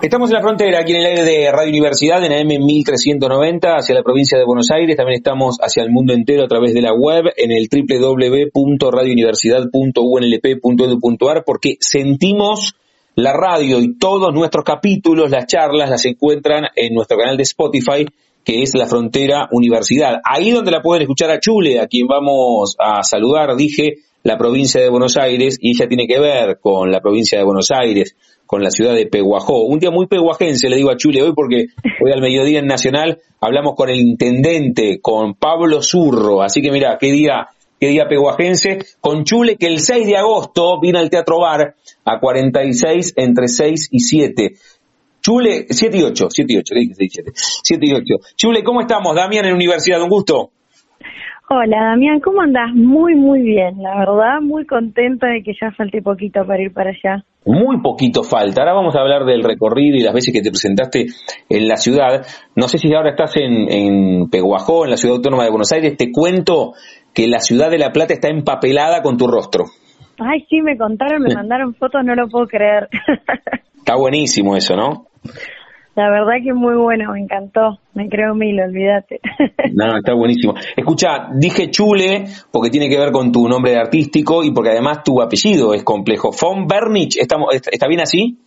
Estamos en la frontera, aquí en el aire de Radio Universidad, en AM 1390, hacia la provincia de Buenos Aires. También estamos hacia el mundo entero a través de la web, en el www.radiouniversidad.unlp.edu.ar, porque sentimos la radio y todos nuestros capítulos, las charlas, las encuentran en nuestro canal de Spotify, que es La Frontera Universidad. Ahí donde la pueden escuchar a Chule, a quien vamos a saludar, dije, la provincia de Buenos Aires, y ella tiene que ver con la provincia de Buenos Aires con la ciudad de Peguajó. Un día muy peguajense, le digo a Chule hoy, porque hoy al mediodía en Nacional hablamos con el intendente, con Pablo Zurro. Así que mira, qué día, qué día peguajense. Con Chule, que el 6 de agosto viene al Teatro Bar a 46 entre 6 y 7. Chule, 7 y 8, 7 y 8, dije 6 y 7. 7 y 8. Chule, ¿cómo estamos? Damián en Universidad, un gusto. Hola Damián, ¿cómo andás? Muy, muy bien, la verdad, muy contenta de que ya falte poquito para ir para allá. Muy poquito falta. Ahora vamos a hablar del recorrido y las veces que te presentaste en la ciudad. No sé si ahora estás en, en Peguajó, en la ciudad autónoma de Buenos Aires. Te cuento que la ciudad de La Plata está empapelada con tu rostro. Ay, sí, me contaron, me mandaron fotos, no lo puedo creer. Está buenísimo eso, ¿no? La verdad que muy bueno, me encantó. Me creo mil, olvídate. No, está buenísimo. Escucha, dije Chule porque tiene que ver con tu nombre artístico y porque además tu apellido es complejo. Von Bernich, ¿está, ¿está bien así?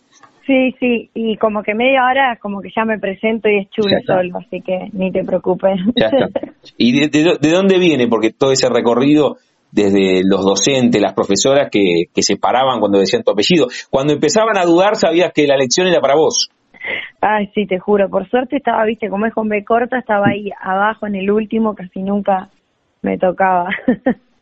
Sí, sí, y como que media hora como que ya me presento y es Chule solo, así que ni te preocupes. Ya está. ¿Y de, de, dónde viene? Porque todo ese recorrido desde los docentes, las profesoras que, que se paraban cuando decían tu apellido. Cuando empezaban a dudar sabías que la lección era para vos. Ay, sí, te juro. Por suerte estaba, viste, como es con B corta, estaba ahí abajo en el último, casi nunca me tocaba.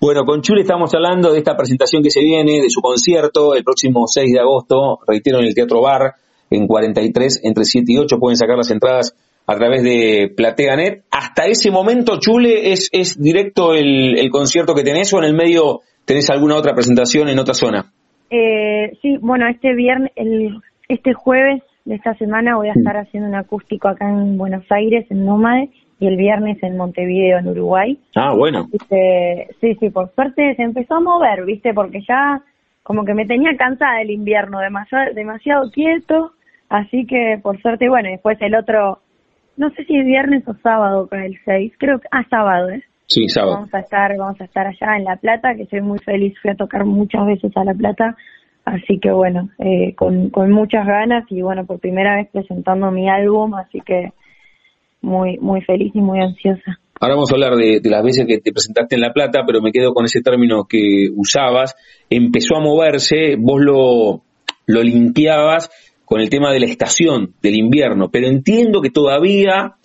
Bueno, con Chule estamos hablando de esta presentación que se viene, de su concierto, el próximo 6 de agosto, reitero, en el Teatro Bar, en 43, entre 7 y 8, pueden sacar las entradas a través de PlateaNet. Hasta ese momento, Chule, ¿es, es directo el, el concierto que tenés o en el medio tenés alguna otra presentación en otra zona? Eh, sí, bueno, este viernes, el este jueves de esta semana voy a estar haciendo un acústico acá en Buenos Aires, en Nómade, y el viernes en Montevideo, en Uruguay. Ah, bueno. sí, sí, por suerte se empezó a mover, ¿viste? Porque ya como que me tenía cansada el invierno, demasiado, demasiado quieto, así que por suerte, bueno, después el otro, no sé si es viernes o sábado con el 6, creo que, ah, sábado, ¿eh? Sí, sábado. Vamos a estar, vamos a estar allá en La Plata, que soy muy feliz, fui a tocar muchas veces a La Plata, Así que bueno, eh, con, con muchas ganas y bueno, por primera vez presentando mi álbum, así que muy, muy feliz y muy ansiosa. Ahora vamos a hablar de, las veces que te presentaste en La Plata, pero me quedo con ese término que usabas. Empezó a moverse, vos lo, lo limpiabas con el tema de la estación, del invierno, pero entiendo que todavía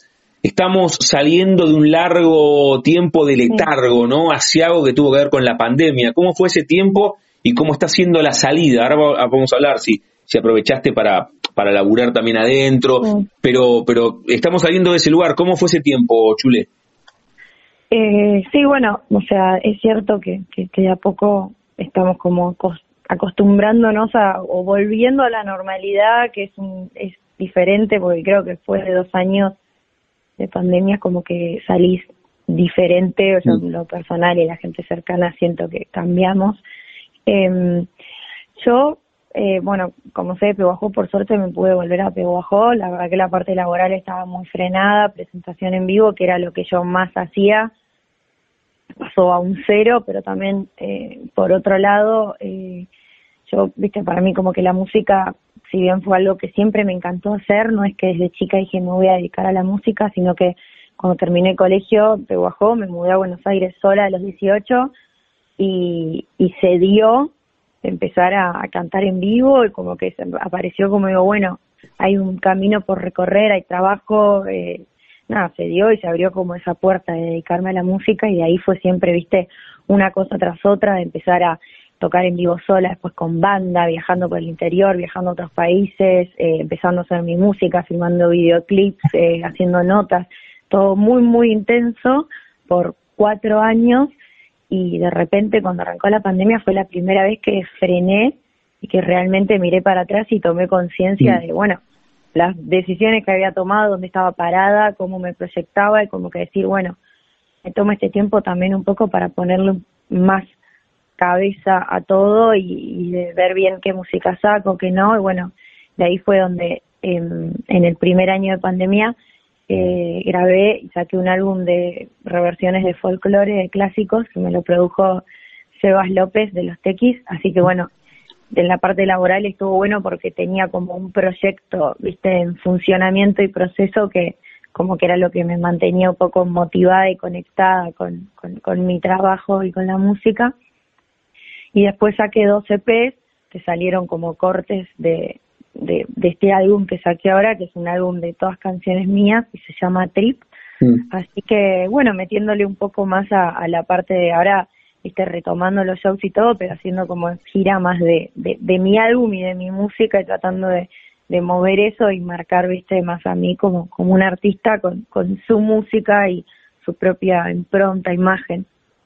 estamos saliendo de un largo tiempo de letargo, ¿no? Hacia algo que tuvo que ver con la pandemia. ¿Cómo fue ese tiempo y cómo está siendo la salida. Ahora vamos a hablar si, si aprovechaste para, para laburar también adentro, pero, pero estamos saliendo de ese lugar. ¿Cómo fue ese tiempo, Chule? Eh, sí, bueno, o sea, es cierto que, que, de a poco estamos como acostumbrándonos a, o volviendo a la normalidad, que es, un, es diferente, porque creo que después de dos años de pandemia como que salís diferente, o sea, mm. lo personal y la gente cercana siento que cambiamos. Eh, yo, eh, bueno, como sé Peguajó, por suerte me pude volver a Peguajó, la verdad que la parte laboral estaba muy frenada, presentación en vivo, que era lo que yo más hacía, pasó a un cero, pero también, eh, por otro lado, eh, yo, viste, para mí como que la música, si bien fue algo que siempre me encantó hacer, no es que desde chica dije me voy a dedicar a la música, sino que cuando terminé el colegio de Guajó, me mudé a Buenos Aires sola a los 18 y, y se dio empezar a, cantar en vivo y como que apareció como digo, bueno, hay un camino por recorrer, hay trabajo, eh, nada, se dio y se abrió como esa puerta de dedicarme a la música y de ahí fue siempre, viste, una cosa tras otra, de empezar a tocar en vivo sola, después con banda, viajando por el interior, viajando a otros países, eh, empezando a hacer mi música, filmando videoclips, eh, haciendo notas, todo muy, muy intenso por cuatro años y de repente cuando arrancó la pandemia fue la primera vez que frené y que realmente miré para atrás y tomé conciencia mm. de, bueno, las decisiones que había tomado, dónde estaba parada, cómo me proyectaba y como que decir, bueno, me tomo este tiempo también un poco para ponerle más cabeza a todo y, de ver bien qué música saco, qué no, y bueno, de ahí fue donde en el primer año de pandemia eh, grabé y saqué un álbum de reversiones de folclore, de clásicos, que me lo produjo Sebas López de los Tequis, así que bueno, en la parte laboral estuvo bueno porque tenía como un proyecto, viste, en funcionamiento y proceso que como que era lo que me mantenía un poco motivada y conectada con, con, con mi trabajo y con la música. Y después saqué dos EPs que salieron como cortes de, de, este álbum que saqué ahora, que es un álbum de todas canciones mías y se llama Trip. Mm. Así que, bueno, metiéndole un poco más a, la parte de ahora, viste, retomando los shows y todo, pero haciendo como gira más de, de, mi álbum y de mi música y tratando de, de mover eso y marcar, viste, más a mí como, como un artista con, con su música y su propia impronta, imagen.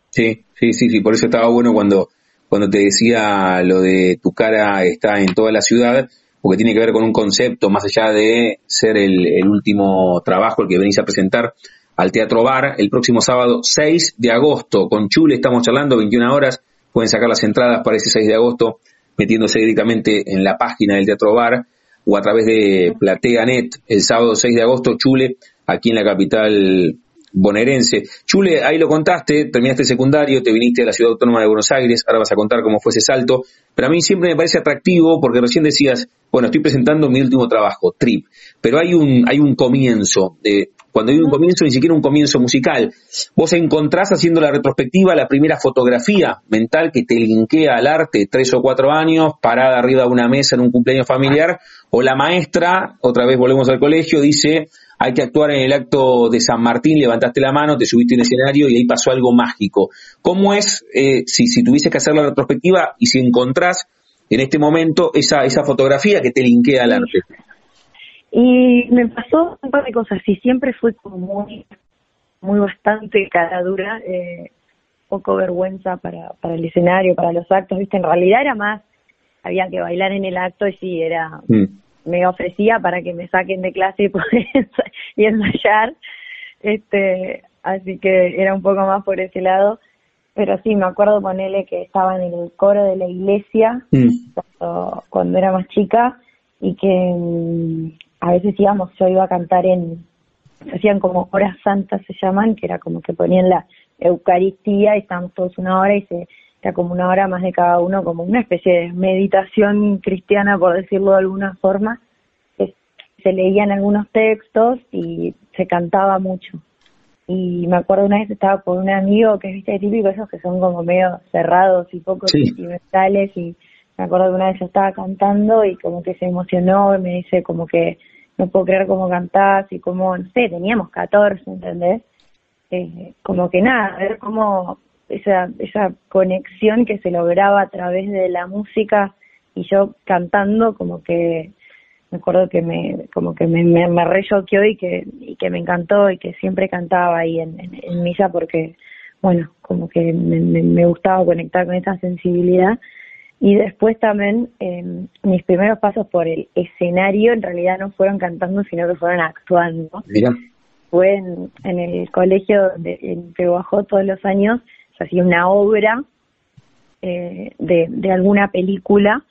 Sí, sí, sí, sí, por eso estaba bueno cuando, cuando te decía lo de tu cara está en toda la ciudad, porque tiene que ver con un concepto más allá de ser el, último trabajo, el que venís a presentar al Teatro Bar el próximo sábado 6 de agosto. Con Chule estamos charlando 21 horas. Pueden sacar las entradas para ese 6 de agosto metiéndose directamente en la página del Teatro Bar o a través de PlateaNet el sábado 6 de agosto, Chule, aquí en la capital bonaerense. Chule, ahí lo contaste, terminaste el secundario, te viniste a la Ciudad Autónoma de Buenos Aires, ahora vas a contar cómo fue ese salto, pero a mí siempre me parece atractivo porque recién decías, bueno, estoy presentando mi último trabajo, Trip, pero hay un, hay un comienzo, de, cuando hay un comienzo, ni siquiera un comienzo musical. Vos encontrás haciendo la retrospectiva la primera fotografía mental que te linkea al arte, tres o cuatro años, parada arriba de una mesa en un cumpleaños familiar, o la maestra, otra vez volvemos al colegio, dice, hay que actuar en el acto de San Martín, levantaste la mano, te subiste en escenario y ahí pasó algo mágico. ¿Cómo es, eh, si, si tuvieses que hacer la retrospectiva y si encontrás en este momento esa, esa fotografía que te linkea al arte? Y me pasó un par de cosas, y siempre fui como muy, muy bastante cara dura, eh, poco vergüenza para, para el escenario, para los actos, viste, en realidad era más, había que bailar en el acto y sí, era... Mm me ofrecía para que me saquen de clase y poder y ensayar este así que era un poco más por ese lado pero sí me acuerdo ponerle que estaba en el coro de la iglesia mm. cuando, era más chica y que mm, a veces íbamos yo iba a cantar en se hacían como horas santas se llaman que era como que ponían la Eucaristía y estábamos todos una hora y se como una hora más de cada uno, como una especie de meditación cristiana, por decirlo de alguna forma. Se leían algunos textos y se cantaba mucho. Y me acuerdo una vez estaba con un amigo que es viste típico esos que son como medio cerrados y poco sentimentales y me acuerdo que una vez yo estaba cantando y como que se emocionó y me dice como que no puedo creer cómo cantás y como, no sé, teníamos 14, ¿entendés? Eh, como que nada, ver cómo esa, esa conexión que se lograba a través de la música y yo cantando como que me acuerdo que me como que me, me, me re y que, y que me encantó y que siempre cantaba ahí en, en, misa porque, bueno, como que me, me, gustaba conectar con esa sensibilidad. Y después también eh, mis primeros pasos por el escenario en realidad no fueron cantando, sino que fueron actuando. Mira. Fue en, en el colegio de, en Pehuajó todos los años, se hacía una obra eh, de, de alguna película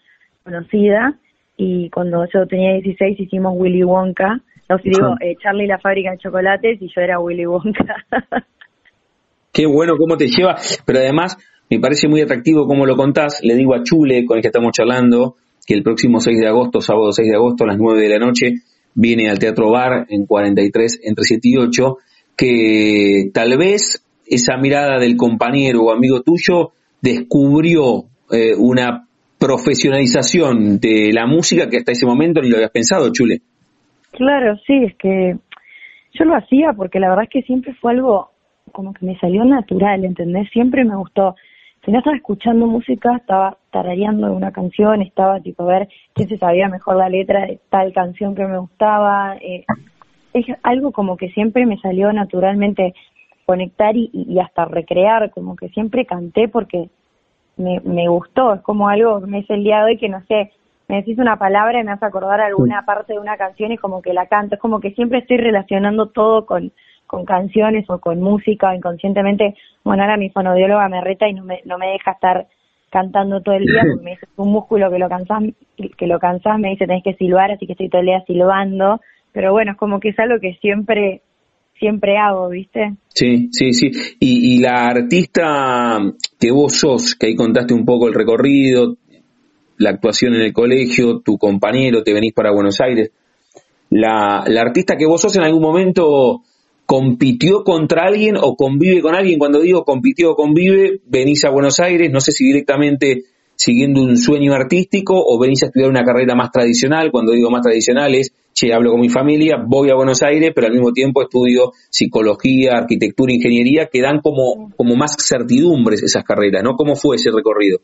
conocida y cuando yo tenía 16 hicimos Willy Wonka, no sé, digo, eh, Charlie la fábrica de chocolates y yo era Willy Wonka. Qué bueno cómo te lleva, pero además me parece muy atractivo cómo lo contás, le digo a Chule, con el que estamos charlando, que el próximo 6 de agosto, sábado 6 de agosto a las 9 de la noche, viene al Teatro Bar en 43 entre 7 y 8, que tal vez esa mirada del compañero o amigo tuyo descubrió eh, una profesionalización de la música que hasta ese momento ni lo habías pensado, Chule. Claro, sí, es que yo lo hacía porque la verdad es que siempre fue algo como que me salió natural, ¿entendés? Siempre me gustó. Si no estaba escuchando música, estaba tarareando una canción, estaba tipo a ver quién se sabía mejor la letra de tal canción que me gustaba. Eh, es algo como que siempre me salió naturalmente conectar y, y hasta recrear, como que siempre canté porque me, me gustó, es como algo que me hice el día de hoy que no sé, me decís una palabra y me hace acordar alguna parte de una canción y como que la canto, es como que siempre estoy relacionando todo con, con canciones o con música inconscientemente, bueno ahora mi fonodióloga me reta y no me, no me deja estar cantando todo el día porque me dice un músculo que lo cansás, que lo cansás me dice tenés que silbar así que estoy todo el día silbando, pero bueno es como que es algo que siempre siempre hago, ¿viste? Sí, sí, sí. Y, y la artista que vos sos, que ahí contaste un poco el recorrido, la actuación en el colegio, tu compañero, te venís para Buenos Aires, la, la artista que vos sos en algún momento compitió contra alguien o convive con alguien. Cuando digo compitió o convive, venís a Buenos Aires, no sé si directamente siguiendo un sueño artístico o venís a estudiar una carrera más tradicional. Cuando digo más tradicional es che, hablo con mi familia, voy a Buenos Aires, pero al mismo tiempo estudio psicología, arquitectura, ingeniería, que dan como, como más certidumbres esas carreras, ¿no? ¿Cómo fue ese recorrido?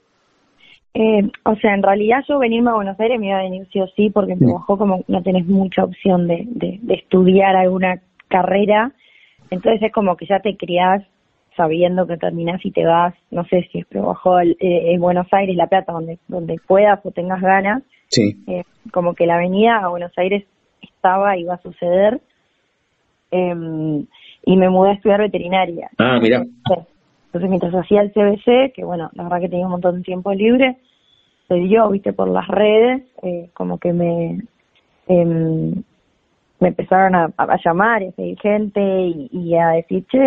Eh, o sea, en realidad yo venirme a Buenos Aires me iba a venir sí o sí, porque en mm. como no tenés mucha opción de, de, estudiar alguna carrera, entonces es como que ya te criás sabiendo que terminás y te vas, no sé si es trabajo eh, en Buenos Aires, La Plata, donde, donde puedas o tengas ganas. Sí. Eh, como que la venida a Buenos Aires estaba, iba a suceder. Em, y me mudé a estudiar veterinaria. Ah, mira. Entonces, mientras hacía el CBC, que bueno, la verdad que tenía un montón de tiempo libre, se dio, viste, por las redes, eh, como que me em, me empezaron a, llamar y a seguir gente y, a decir, che,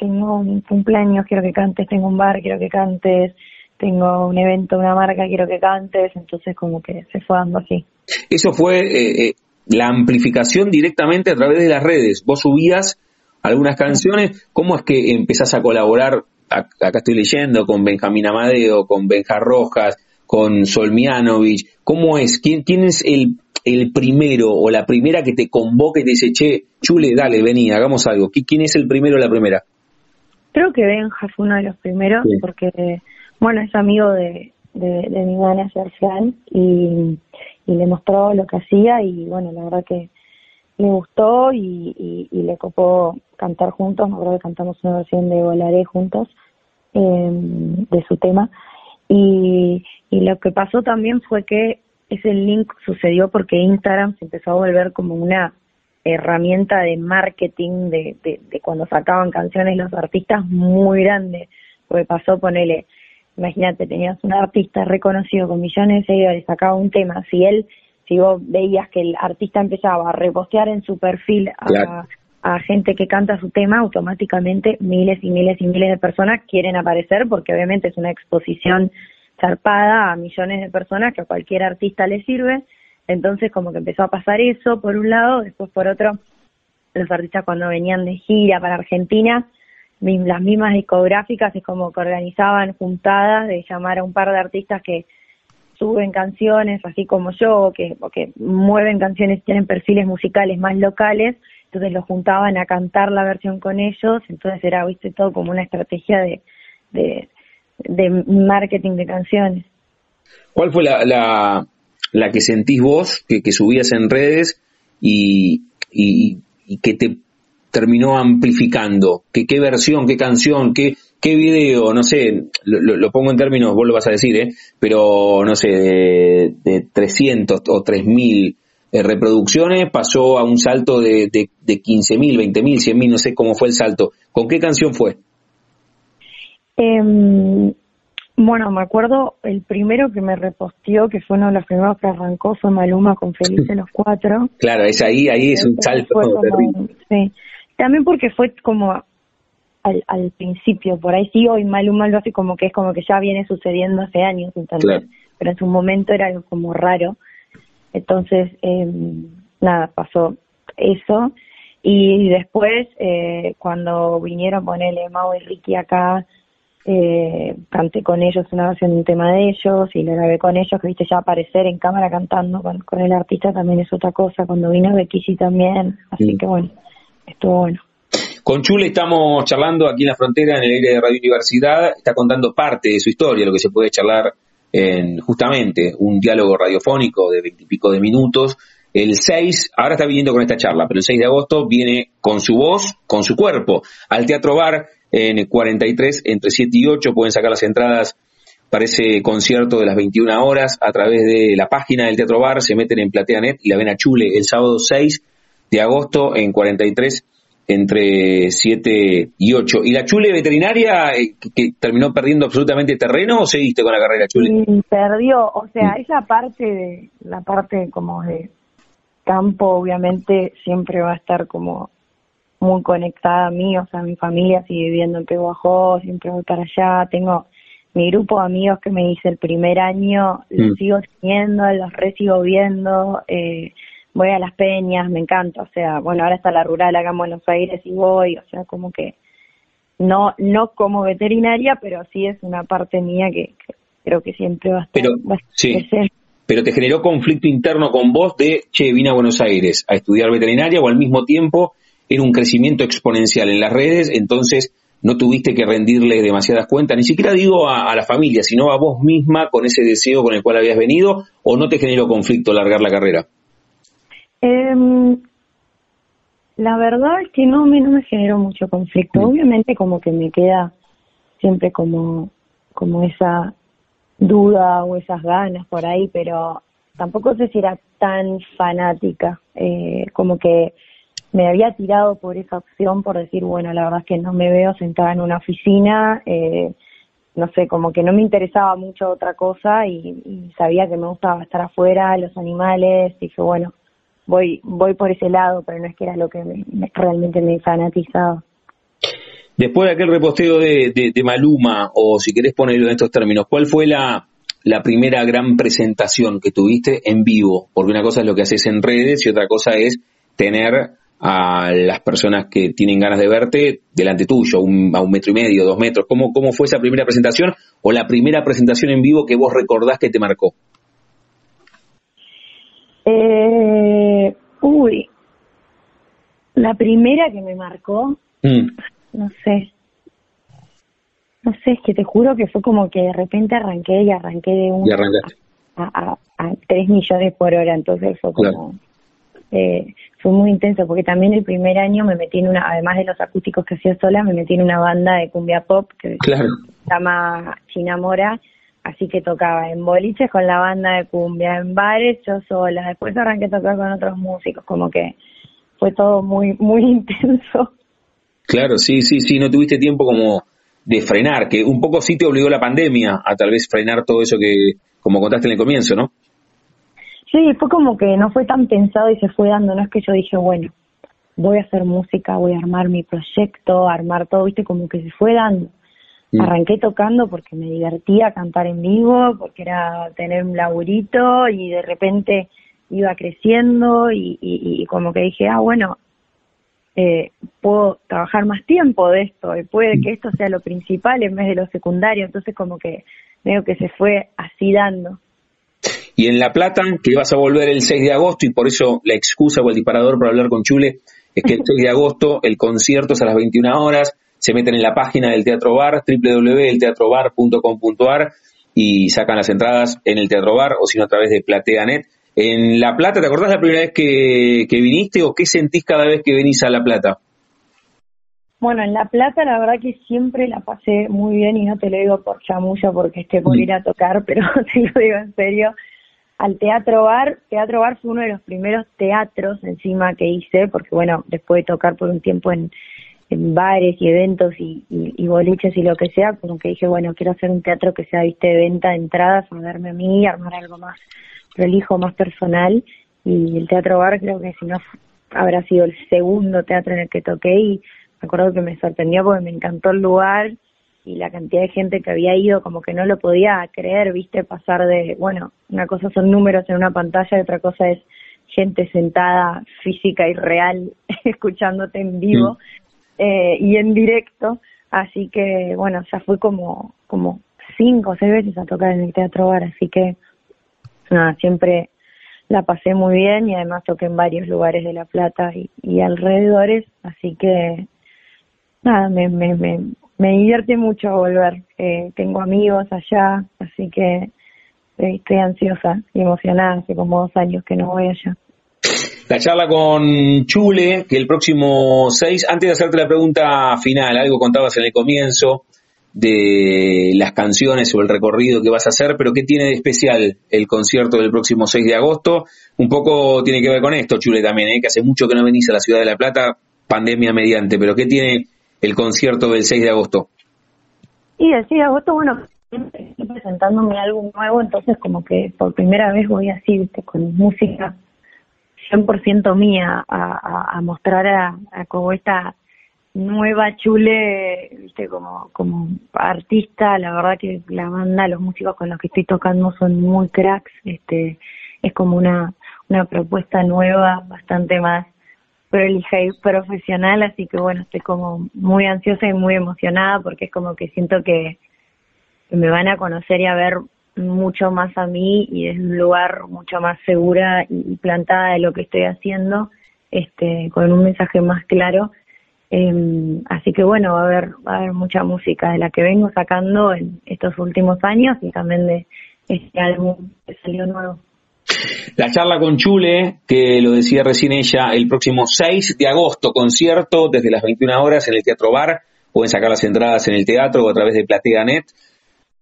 tengo un cumpleaños, quiero que cantes, tengo un bar, quiero que cantes, tengo un evento, una marca, quiero que cantes, entonces como que se fue dando así. Eso fue eh, eh, la amplificación directamente a través de las redes. Vos subías algunas canciones, ¿cómo es que empezás a colaborar? Acá estoy leyendo con Benjamín Amadeo, con Benja Rojas, con Solmianovich. ¿Cómo es? ¿Quién, quién es el, el primero o la primera que te convoca y te dice, che, chule, dale, vení, hagamos algo? ¿Quién es el primero o la primera? Creo que Benja fue uno de los primeros porque, bueno, es amigo de, de, de mi manager Fran y, y le mostró lo que hacía y bueno, la verdad que le gustó y, y, le copó cantar juntos, me acuerdo que cantamos una versión de Volaré juntos eh, de su tema. Y, y lo que pasó también fue que ese link sucedió porque Instagram se empezó a volver como una herramienta de marketing de, de, de cuando sacaban canciones los artistas muy grande, porque pasó, ponele, imagínate, tenías un artista reconocido con millones de seguidores, sacaba un tema, si él, si vos veías que el artista empezaba a repostear en su perfil a, a gente que canta su tema, automáticamente miles y miles y miles de personas quieren aparecer porque obviamente es una exposición zarpada a millones de personas que a cualquier artista le sirve. Entonces como que empezó a pasar eso por un lado, después por otro, los artistas cuando venían de gira para Argentina las mismas discográficas es como que organizaban juntadas de llamar a un par de artistas que suben canciones, así como yo, que, o que mueven canciones, tienen perfiles musicales más locales, entonces los juntaban a cantar la versión con ellos, entonces era, viste, todo como una estrategia de, de, de marketing de canciones. ¿Cuál fue la, la, la que sentís vos, que, que subías en redes y, y, que te terminó amplificando? ¿Qué, qué versión, qué canción, qué, qué video? No sé, lo, pongo en términos, vos lo vas a decir, ¿eh? pero no sé, de, de 300 o 3000 eh, reproducciones pasó a un salto de, de, de 15.000, 20.000, 100.000, no sé cómo fue el salto. ¿Con qué canción fue? Eh, bueno, me acuerdo el primero que me reposteó, que fue uno de los primeros que arrancó, fue Maluma con Felices los Cuatro. Claro, es ahí, ahí es un salto. sí, también porque fue como al, al principio, por ahí sí, hoy Maluma lo hace como que es como que ya viene sucediendo hace años, entonces, pero en su momento era algo como raro. Entonces, eh, nada, pasó eso. Y después, eh, cuando vinieron a ponerle Mau y Ricky acá, eh, canté con ellos una versión de un tema de ellos y lo grabé con ellos, que viste ya aparecer en cámara cantando con, con el artista también es otra cosa, cuando vino Becky también, así mm. que bueno, bueno. Con Chule estamos charlando aquí en la frontera, en el aire de Radio Universidad, está contando parte de su historia, lo que se puede charlar en justamente un diálogo radiofónico de veintipico de minutos. El 6, ahora está viniendo con esta charla, pero el 6 de agosto viene con su voz, con su cuerpo, al Teatro Bar en 43, entre 7 y 8. Pueden sacar las entradas para ese concierto de las 21 horas a través de la página del Teatro Bar. Se meten en PlateaNet y la ven a Chule el sábado 6 de agosto en 43 entre 7 y 8. ¿Y la Chule veterinaria eh, que, terminó perdiendo absolutamente terreno o seguiste con la carrera Chule? perdió, o sea, mm. esa parte de la parte como de campo obviamente siempre va a estar como muy conectada a mí, o sea, mi familia sigue viviendo en Peguajó, siempre voy para allá, tengo mi grupo de amigos que me hice el primer año, los mm. sigo teniendo, los re sigo viendo, eh, voy a las peñas, me encanta, o sea, bueno, ahora está la rural acá en Buenos Aires y voy, o sea, como que no no como veterinaria, pero sí es una parte mía que, creo que siempre va a estar. Pero, sí. Pero te generó conflicto interno con vos de, che, vine a Buenos Aires a estudiar veterinaria o al mismo tiempo era un crecimiento exponencial en las redes, entonces no tuviste que rendirle demasiadas cuentas, ni siquiera digo a, la familia, sino a vos misma con ese deseo con el cual habías venido, o no te generó conflicto largar la carrera? Em, la verdad es que no me, no me generó mucho conflicto. Mm. Obviamente como que me queda siempre como, como esa duda o esas ganas por ahí, pero tampoco sé si era tan fanática. Eh, como que me había tirado por esa opción por decir, bueno, la verdad es que no me veo sentada en una oficina, eh, no sé, como que no me interesaba mucho otra cosa y, sabía que me gustaba estar afuera, los animales, y dije, bueno, voy voy por ese lado, pero no es que era lo que realmente me fanatizaba. Después de aquel reposteo de, de, Maluma, o si querés ponerlo en estos términos, ¿cuál fue la, la primera gran presentación que tuviste en vivo? Porque una cosa es lo que haces en redes y otra cosa es tener a las personas que tienen ganas de verte delante tuyo, a un metro y medio, dos metros? ¿Cómo, ¿Cómo fue esa primera presentación o la primera presentación en vivo que vos recordás que te marcó? Eh, uy, la primera que me marcó, mm. no sé, no sé, es que te juro que fue como que de repente arranqué y arranqué de un a, a, tres millones por hora, entonces fue como eh, fue muy intenso porque también el primer año me metí en una, además de los acústicos que hacía sola, me metí en una banda de cumbia pop que se llama Chinamora, así que tocaba en boliches con la banda de cumbia, en bares yo sola, después arranqué a tocar con otros músicos, como que fue todo muy, muy intenso. Claro, sí, sí, sí, no tuviste tiempo como de frenar, que un poco sí te obligó la pandemia a tal vez frenar todo eso que, como contaste en el comienzo, ¿no? Sí, fue como que no fue tan pensado y se fue dando, no es que yo dije, bueno, voy a hacer música, voy a armar mi proyecto, armar todo, viste, como que se fue dando. Mm. Arranqué tocando porque me divertía cantar en vivo, porque era tener un laburito y de repente iba creciendo y, y, como que dije, ah, bueno, eh, puedo trabajar más tiempo de esto y puede que esto sea lo principal en vez de lo secundario, entonces como que veo que se fue así dando. Y en La Plata, que vas a volver el 6 de agosto, y por eso la excusa o el disparador para hablar con Chule es que el 6 de agosto el concierto es a las 21 horas, se meten en la página del Teatro Bar, www.elteatrobar.com.ar, y sacan las entradas en el Teatro Bar o si no a través de PlateaNet. En La Plata, ¿te acordás la primera vez que, que viniste o qué sentís cada vez que venís a La Plata? Bueno, en La Plata la verdad que siempre la pasé muy bien y no te lo digo por chamulla porque esté por mm. ir a tocar, pero te lo digo en serio. Al Teatro Bar, Teatro Bar fue uno de los primeros teatros encima que hice, porque bueno, después de tocar por un tiempo en, en bares y eventos y, y, boliches y lo que sea, como que dije, bueno, quiero hacer un teatro que sea, viste, de venta de entradas, darme a mí, armar algo más prolijo, más personal. Y el Teatro Bar creo que si no habrá sido el segundo teatro en el que toqué y me acuerdo que me sorprendió porque me encantó el lugar y la cantidad de gente que había ido, como que no lo podía creer, viste, pasar de, bueno, una cosa son números en una pantalla y otra cosa es gente sentada física y real escuchándote en vivo eh, y en directo, así que bueno, ya fui como, como cinco o seis veces a tocar en el Teatro Bar, así que nada, siempre la pasé muy bien y además toqué en varios lugares de La Plata y, y alrededores, así que nada, me, me, me, me divierte mucho volver. Eh, tengo amigos allá, así que eh, estoy ansiosa y emocionada, hace como dos años que no voy allá. La charla con Chule, que el próximo 6, antes de hacerte la pregunta final, algo contabas en el comienzo de las canciones o el recorrido que vas a hacer, pero ¿qué tiene de especial el concierto del próximo 6 de agosto? Un poco tiene que ver con esto, Chule, también, ¿eh? que hace mucho que no venís a la ciudad de La Plata, pandemia mediante, pero ¿qué tiene el concierto del 6 de agosto? Y el 6 de agosto, bueno, estoy presentando mi álbum nuevo, entonces como que por primera vez voy así, ¿viste? con música 100% mía a, mostrar a, a, como esta nueva chule, viste, como, como artista, la verdad que la banda, los músicos con los que estoy tocando son muy cracks, este, es como una, una propuesta nueva, bastante más prolija y profesional, así que bueno, estoy como muy ansiosa y muy emocionada porque es como que siento que, me van a conocer y a ver mucho más a mí y es un lugar mucho más segura y plantada de lo que estoy haciendo, este, con un mensaje más claro. Eh, así que bueno, va a haber, va a haber mucha música de la que vengo sacando en estos últimos años y también de este álbum que salió nuevo. La charla con Chule, que lo decía recién ella, el próximo 6 de agosto, concierto desde las 21 horas en el Teatro Bar. Pueden sacar las entradas en el teatro o a través de PlateaNet.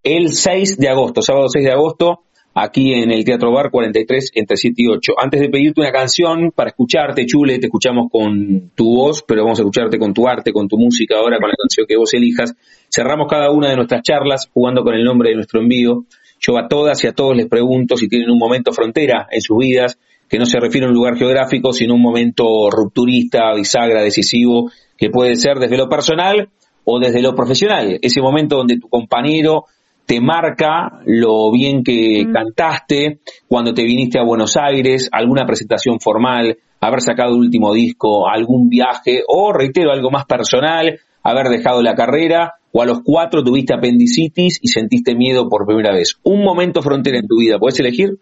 El 6 de agosto, sábado 6 de agosto, aquí en el Teatro Bar 43 entre 7 y 8. Antes de pedirte una canción para escucharte, Chule, te escuchamos con tu voz, pero vamos a escucharte con tu arte, con tu música ahora, con la canción que vos elijas. Cerramos cada una de nuestras charlas jugando con el nombre de nuestro envío. Yo a todas y a todos les pregunto si tienen un momento frontera en sus vidas, que no se refiere a un lugar geográfico, sino un momento rupturista, bisagra, decisivo, que puede ser desde lo personal o desde lo profesional. Ese momento donde tu compañero te marca lo bien que mm. cantaste, cuando te viniste a Buenos Aires, alguna presentación formal, haber sacado el último disco, algún viaje, o reitero, algo más personal, haber dejado la carrera o a los cuatro tuviste apendicitis y sentiste miedo por primera vez. Un momento frontera en tu vida, ¿puedes elegir?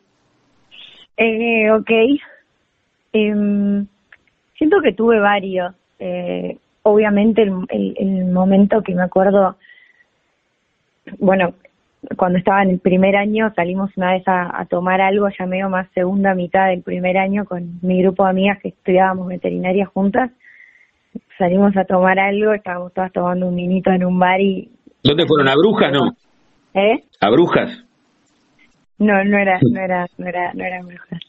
Eh, ok. Em, siento que tuve varios. Eh, obviamente el, el, momento que me acuerdo, bueno, cuando estaba en el primer año salimos una vez a, a, tomar algo, ya medio más segunda mitad del primer año con mi grupo de amigas que estudiábamos veterinaria juntas salimos a tomar algo, estábamos todas tomando un vinito en un bar y... ¿Dónde fueron? ¿A Brujas, no? ¿Eh? ¿A Brujas? No, no era, no era, no era, no era Brujas.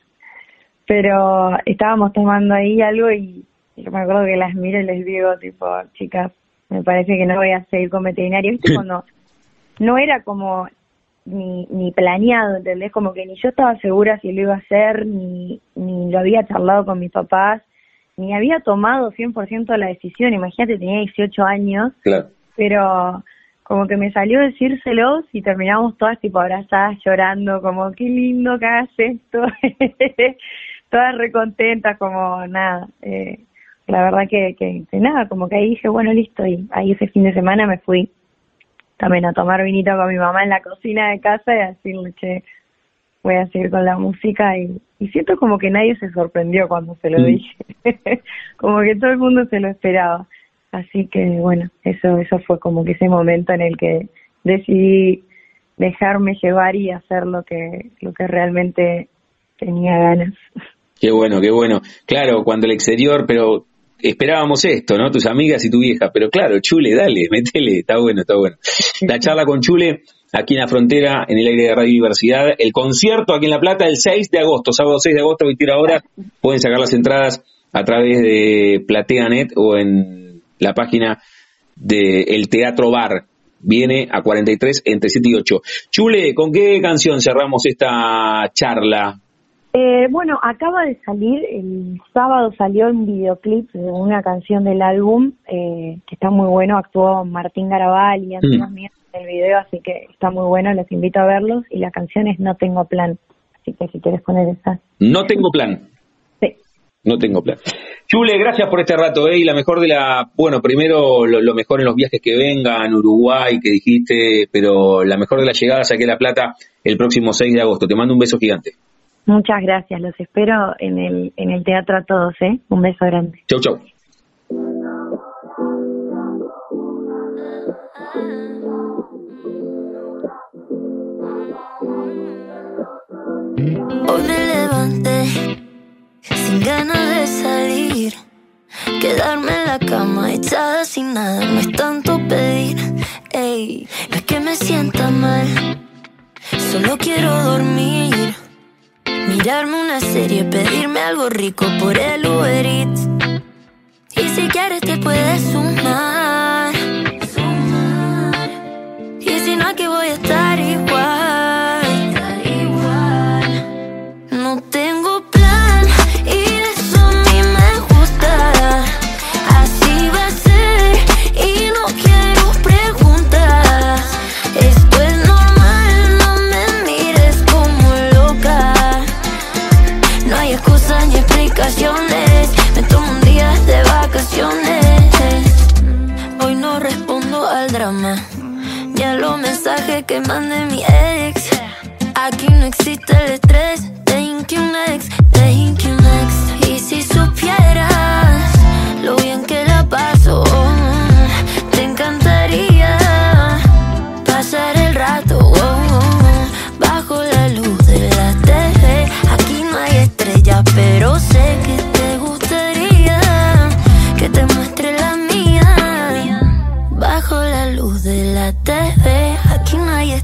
Pero estábamos tomando ahí algo y yo me acuerdo que las miro y les digo, tipo, chicas, me parece que no voy a seguir con veterinaria. ¿Viste? Cuando no era como ni, ni planeado, ¿entendés? Como que ni yo estaba segura si lo iba a hacer, ni, ni lo había charlado con mis papás ni había tomado 100% la decisión, imagínate, tenía 18 años, pero como que me salió decírselos y terminamos todas tipo abrazadas, llorando, como qué lindo que hagas esto, todas recontentas, como nada, eh, la verdad que, que, nada, como que ahí dije, bueno, listo, y ahí ese fin de semana me fui también a tomar vinito con mi mamá en la cocina de casa y a decirle, che, voy a seguir con la música y, siento como que nadie se sorprendió cuando se lo mm. dije, como que todo el mundo se lo esperaba. Así que bueno, eso eso fue como que ese momento en el que decidí dejarme llevar y hacer lo que, lo que realmente tenía ganas. Qué bueno, qué bueno. Claro, cuando el exterior, pero esperábamos esto, ¿no? Tus amigas y tu vieja, pero claro, Chule, dale, métele, está bueno, está bueno. La charla con Chule aquí en la frontera, en el aire de Radio Universidad, el concierto aquí en La Plata el 6 de agosto, sábado 6 de agosto, 21 horas, pueden sacar las entradas a través de PlateaNet o en la página del Teatro Bar. Viene a 43 entre 7 y 8. Chule, ¿con qué canción cerramos esta charla? Eh, bueno, acaba de salir, el sábado salió un videoclip de una canción del álbum eh, que está muy bueno, actuó Martín Garabal y Andrés mm. en el video, así que está muy bueno, les invito a verlos y la canción es No Tengo Plan, así que si quieres poner esa. No Tengo Plan. Sí. No Tengo Plan. Chule, gracias por este rato, ¿eh? Y la mejor de la, bueno, primero lo, mejor en los viajes que vengan, Uruguay, que dijiste, pero la mejor de las llegadas aquí a La Plata el próximo 6 de agosto. Te mando un beso gigante. Muchas gracias, los espero en el, en el teatro a todos, ¿eh? Un beso grande. Chau, chau. Hoy me levanté sin ganas de salir. Quedarme en la cama echada sin nada no es tanto pedir. Ey, no es que me sienta mal, solo quiero dormir. Mirarme una serie, pedirme algo rico por el Uber Eats. Y si quieres te puedes sumar. Y si no, aquí voy a estar drama. Ya los mensajes que mande mi ex. Aquí no existe el estrés. Thank you next, thank you next.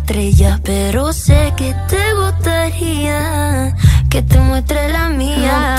Estrellas, pero sé que te gustaría que te muestre la mía.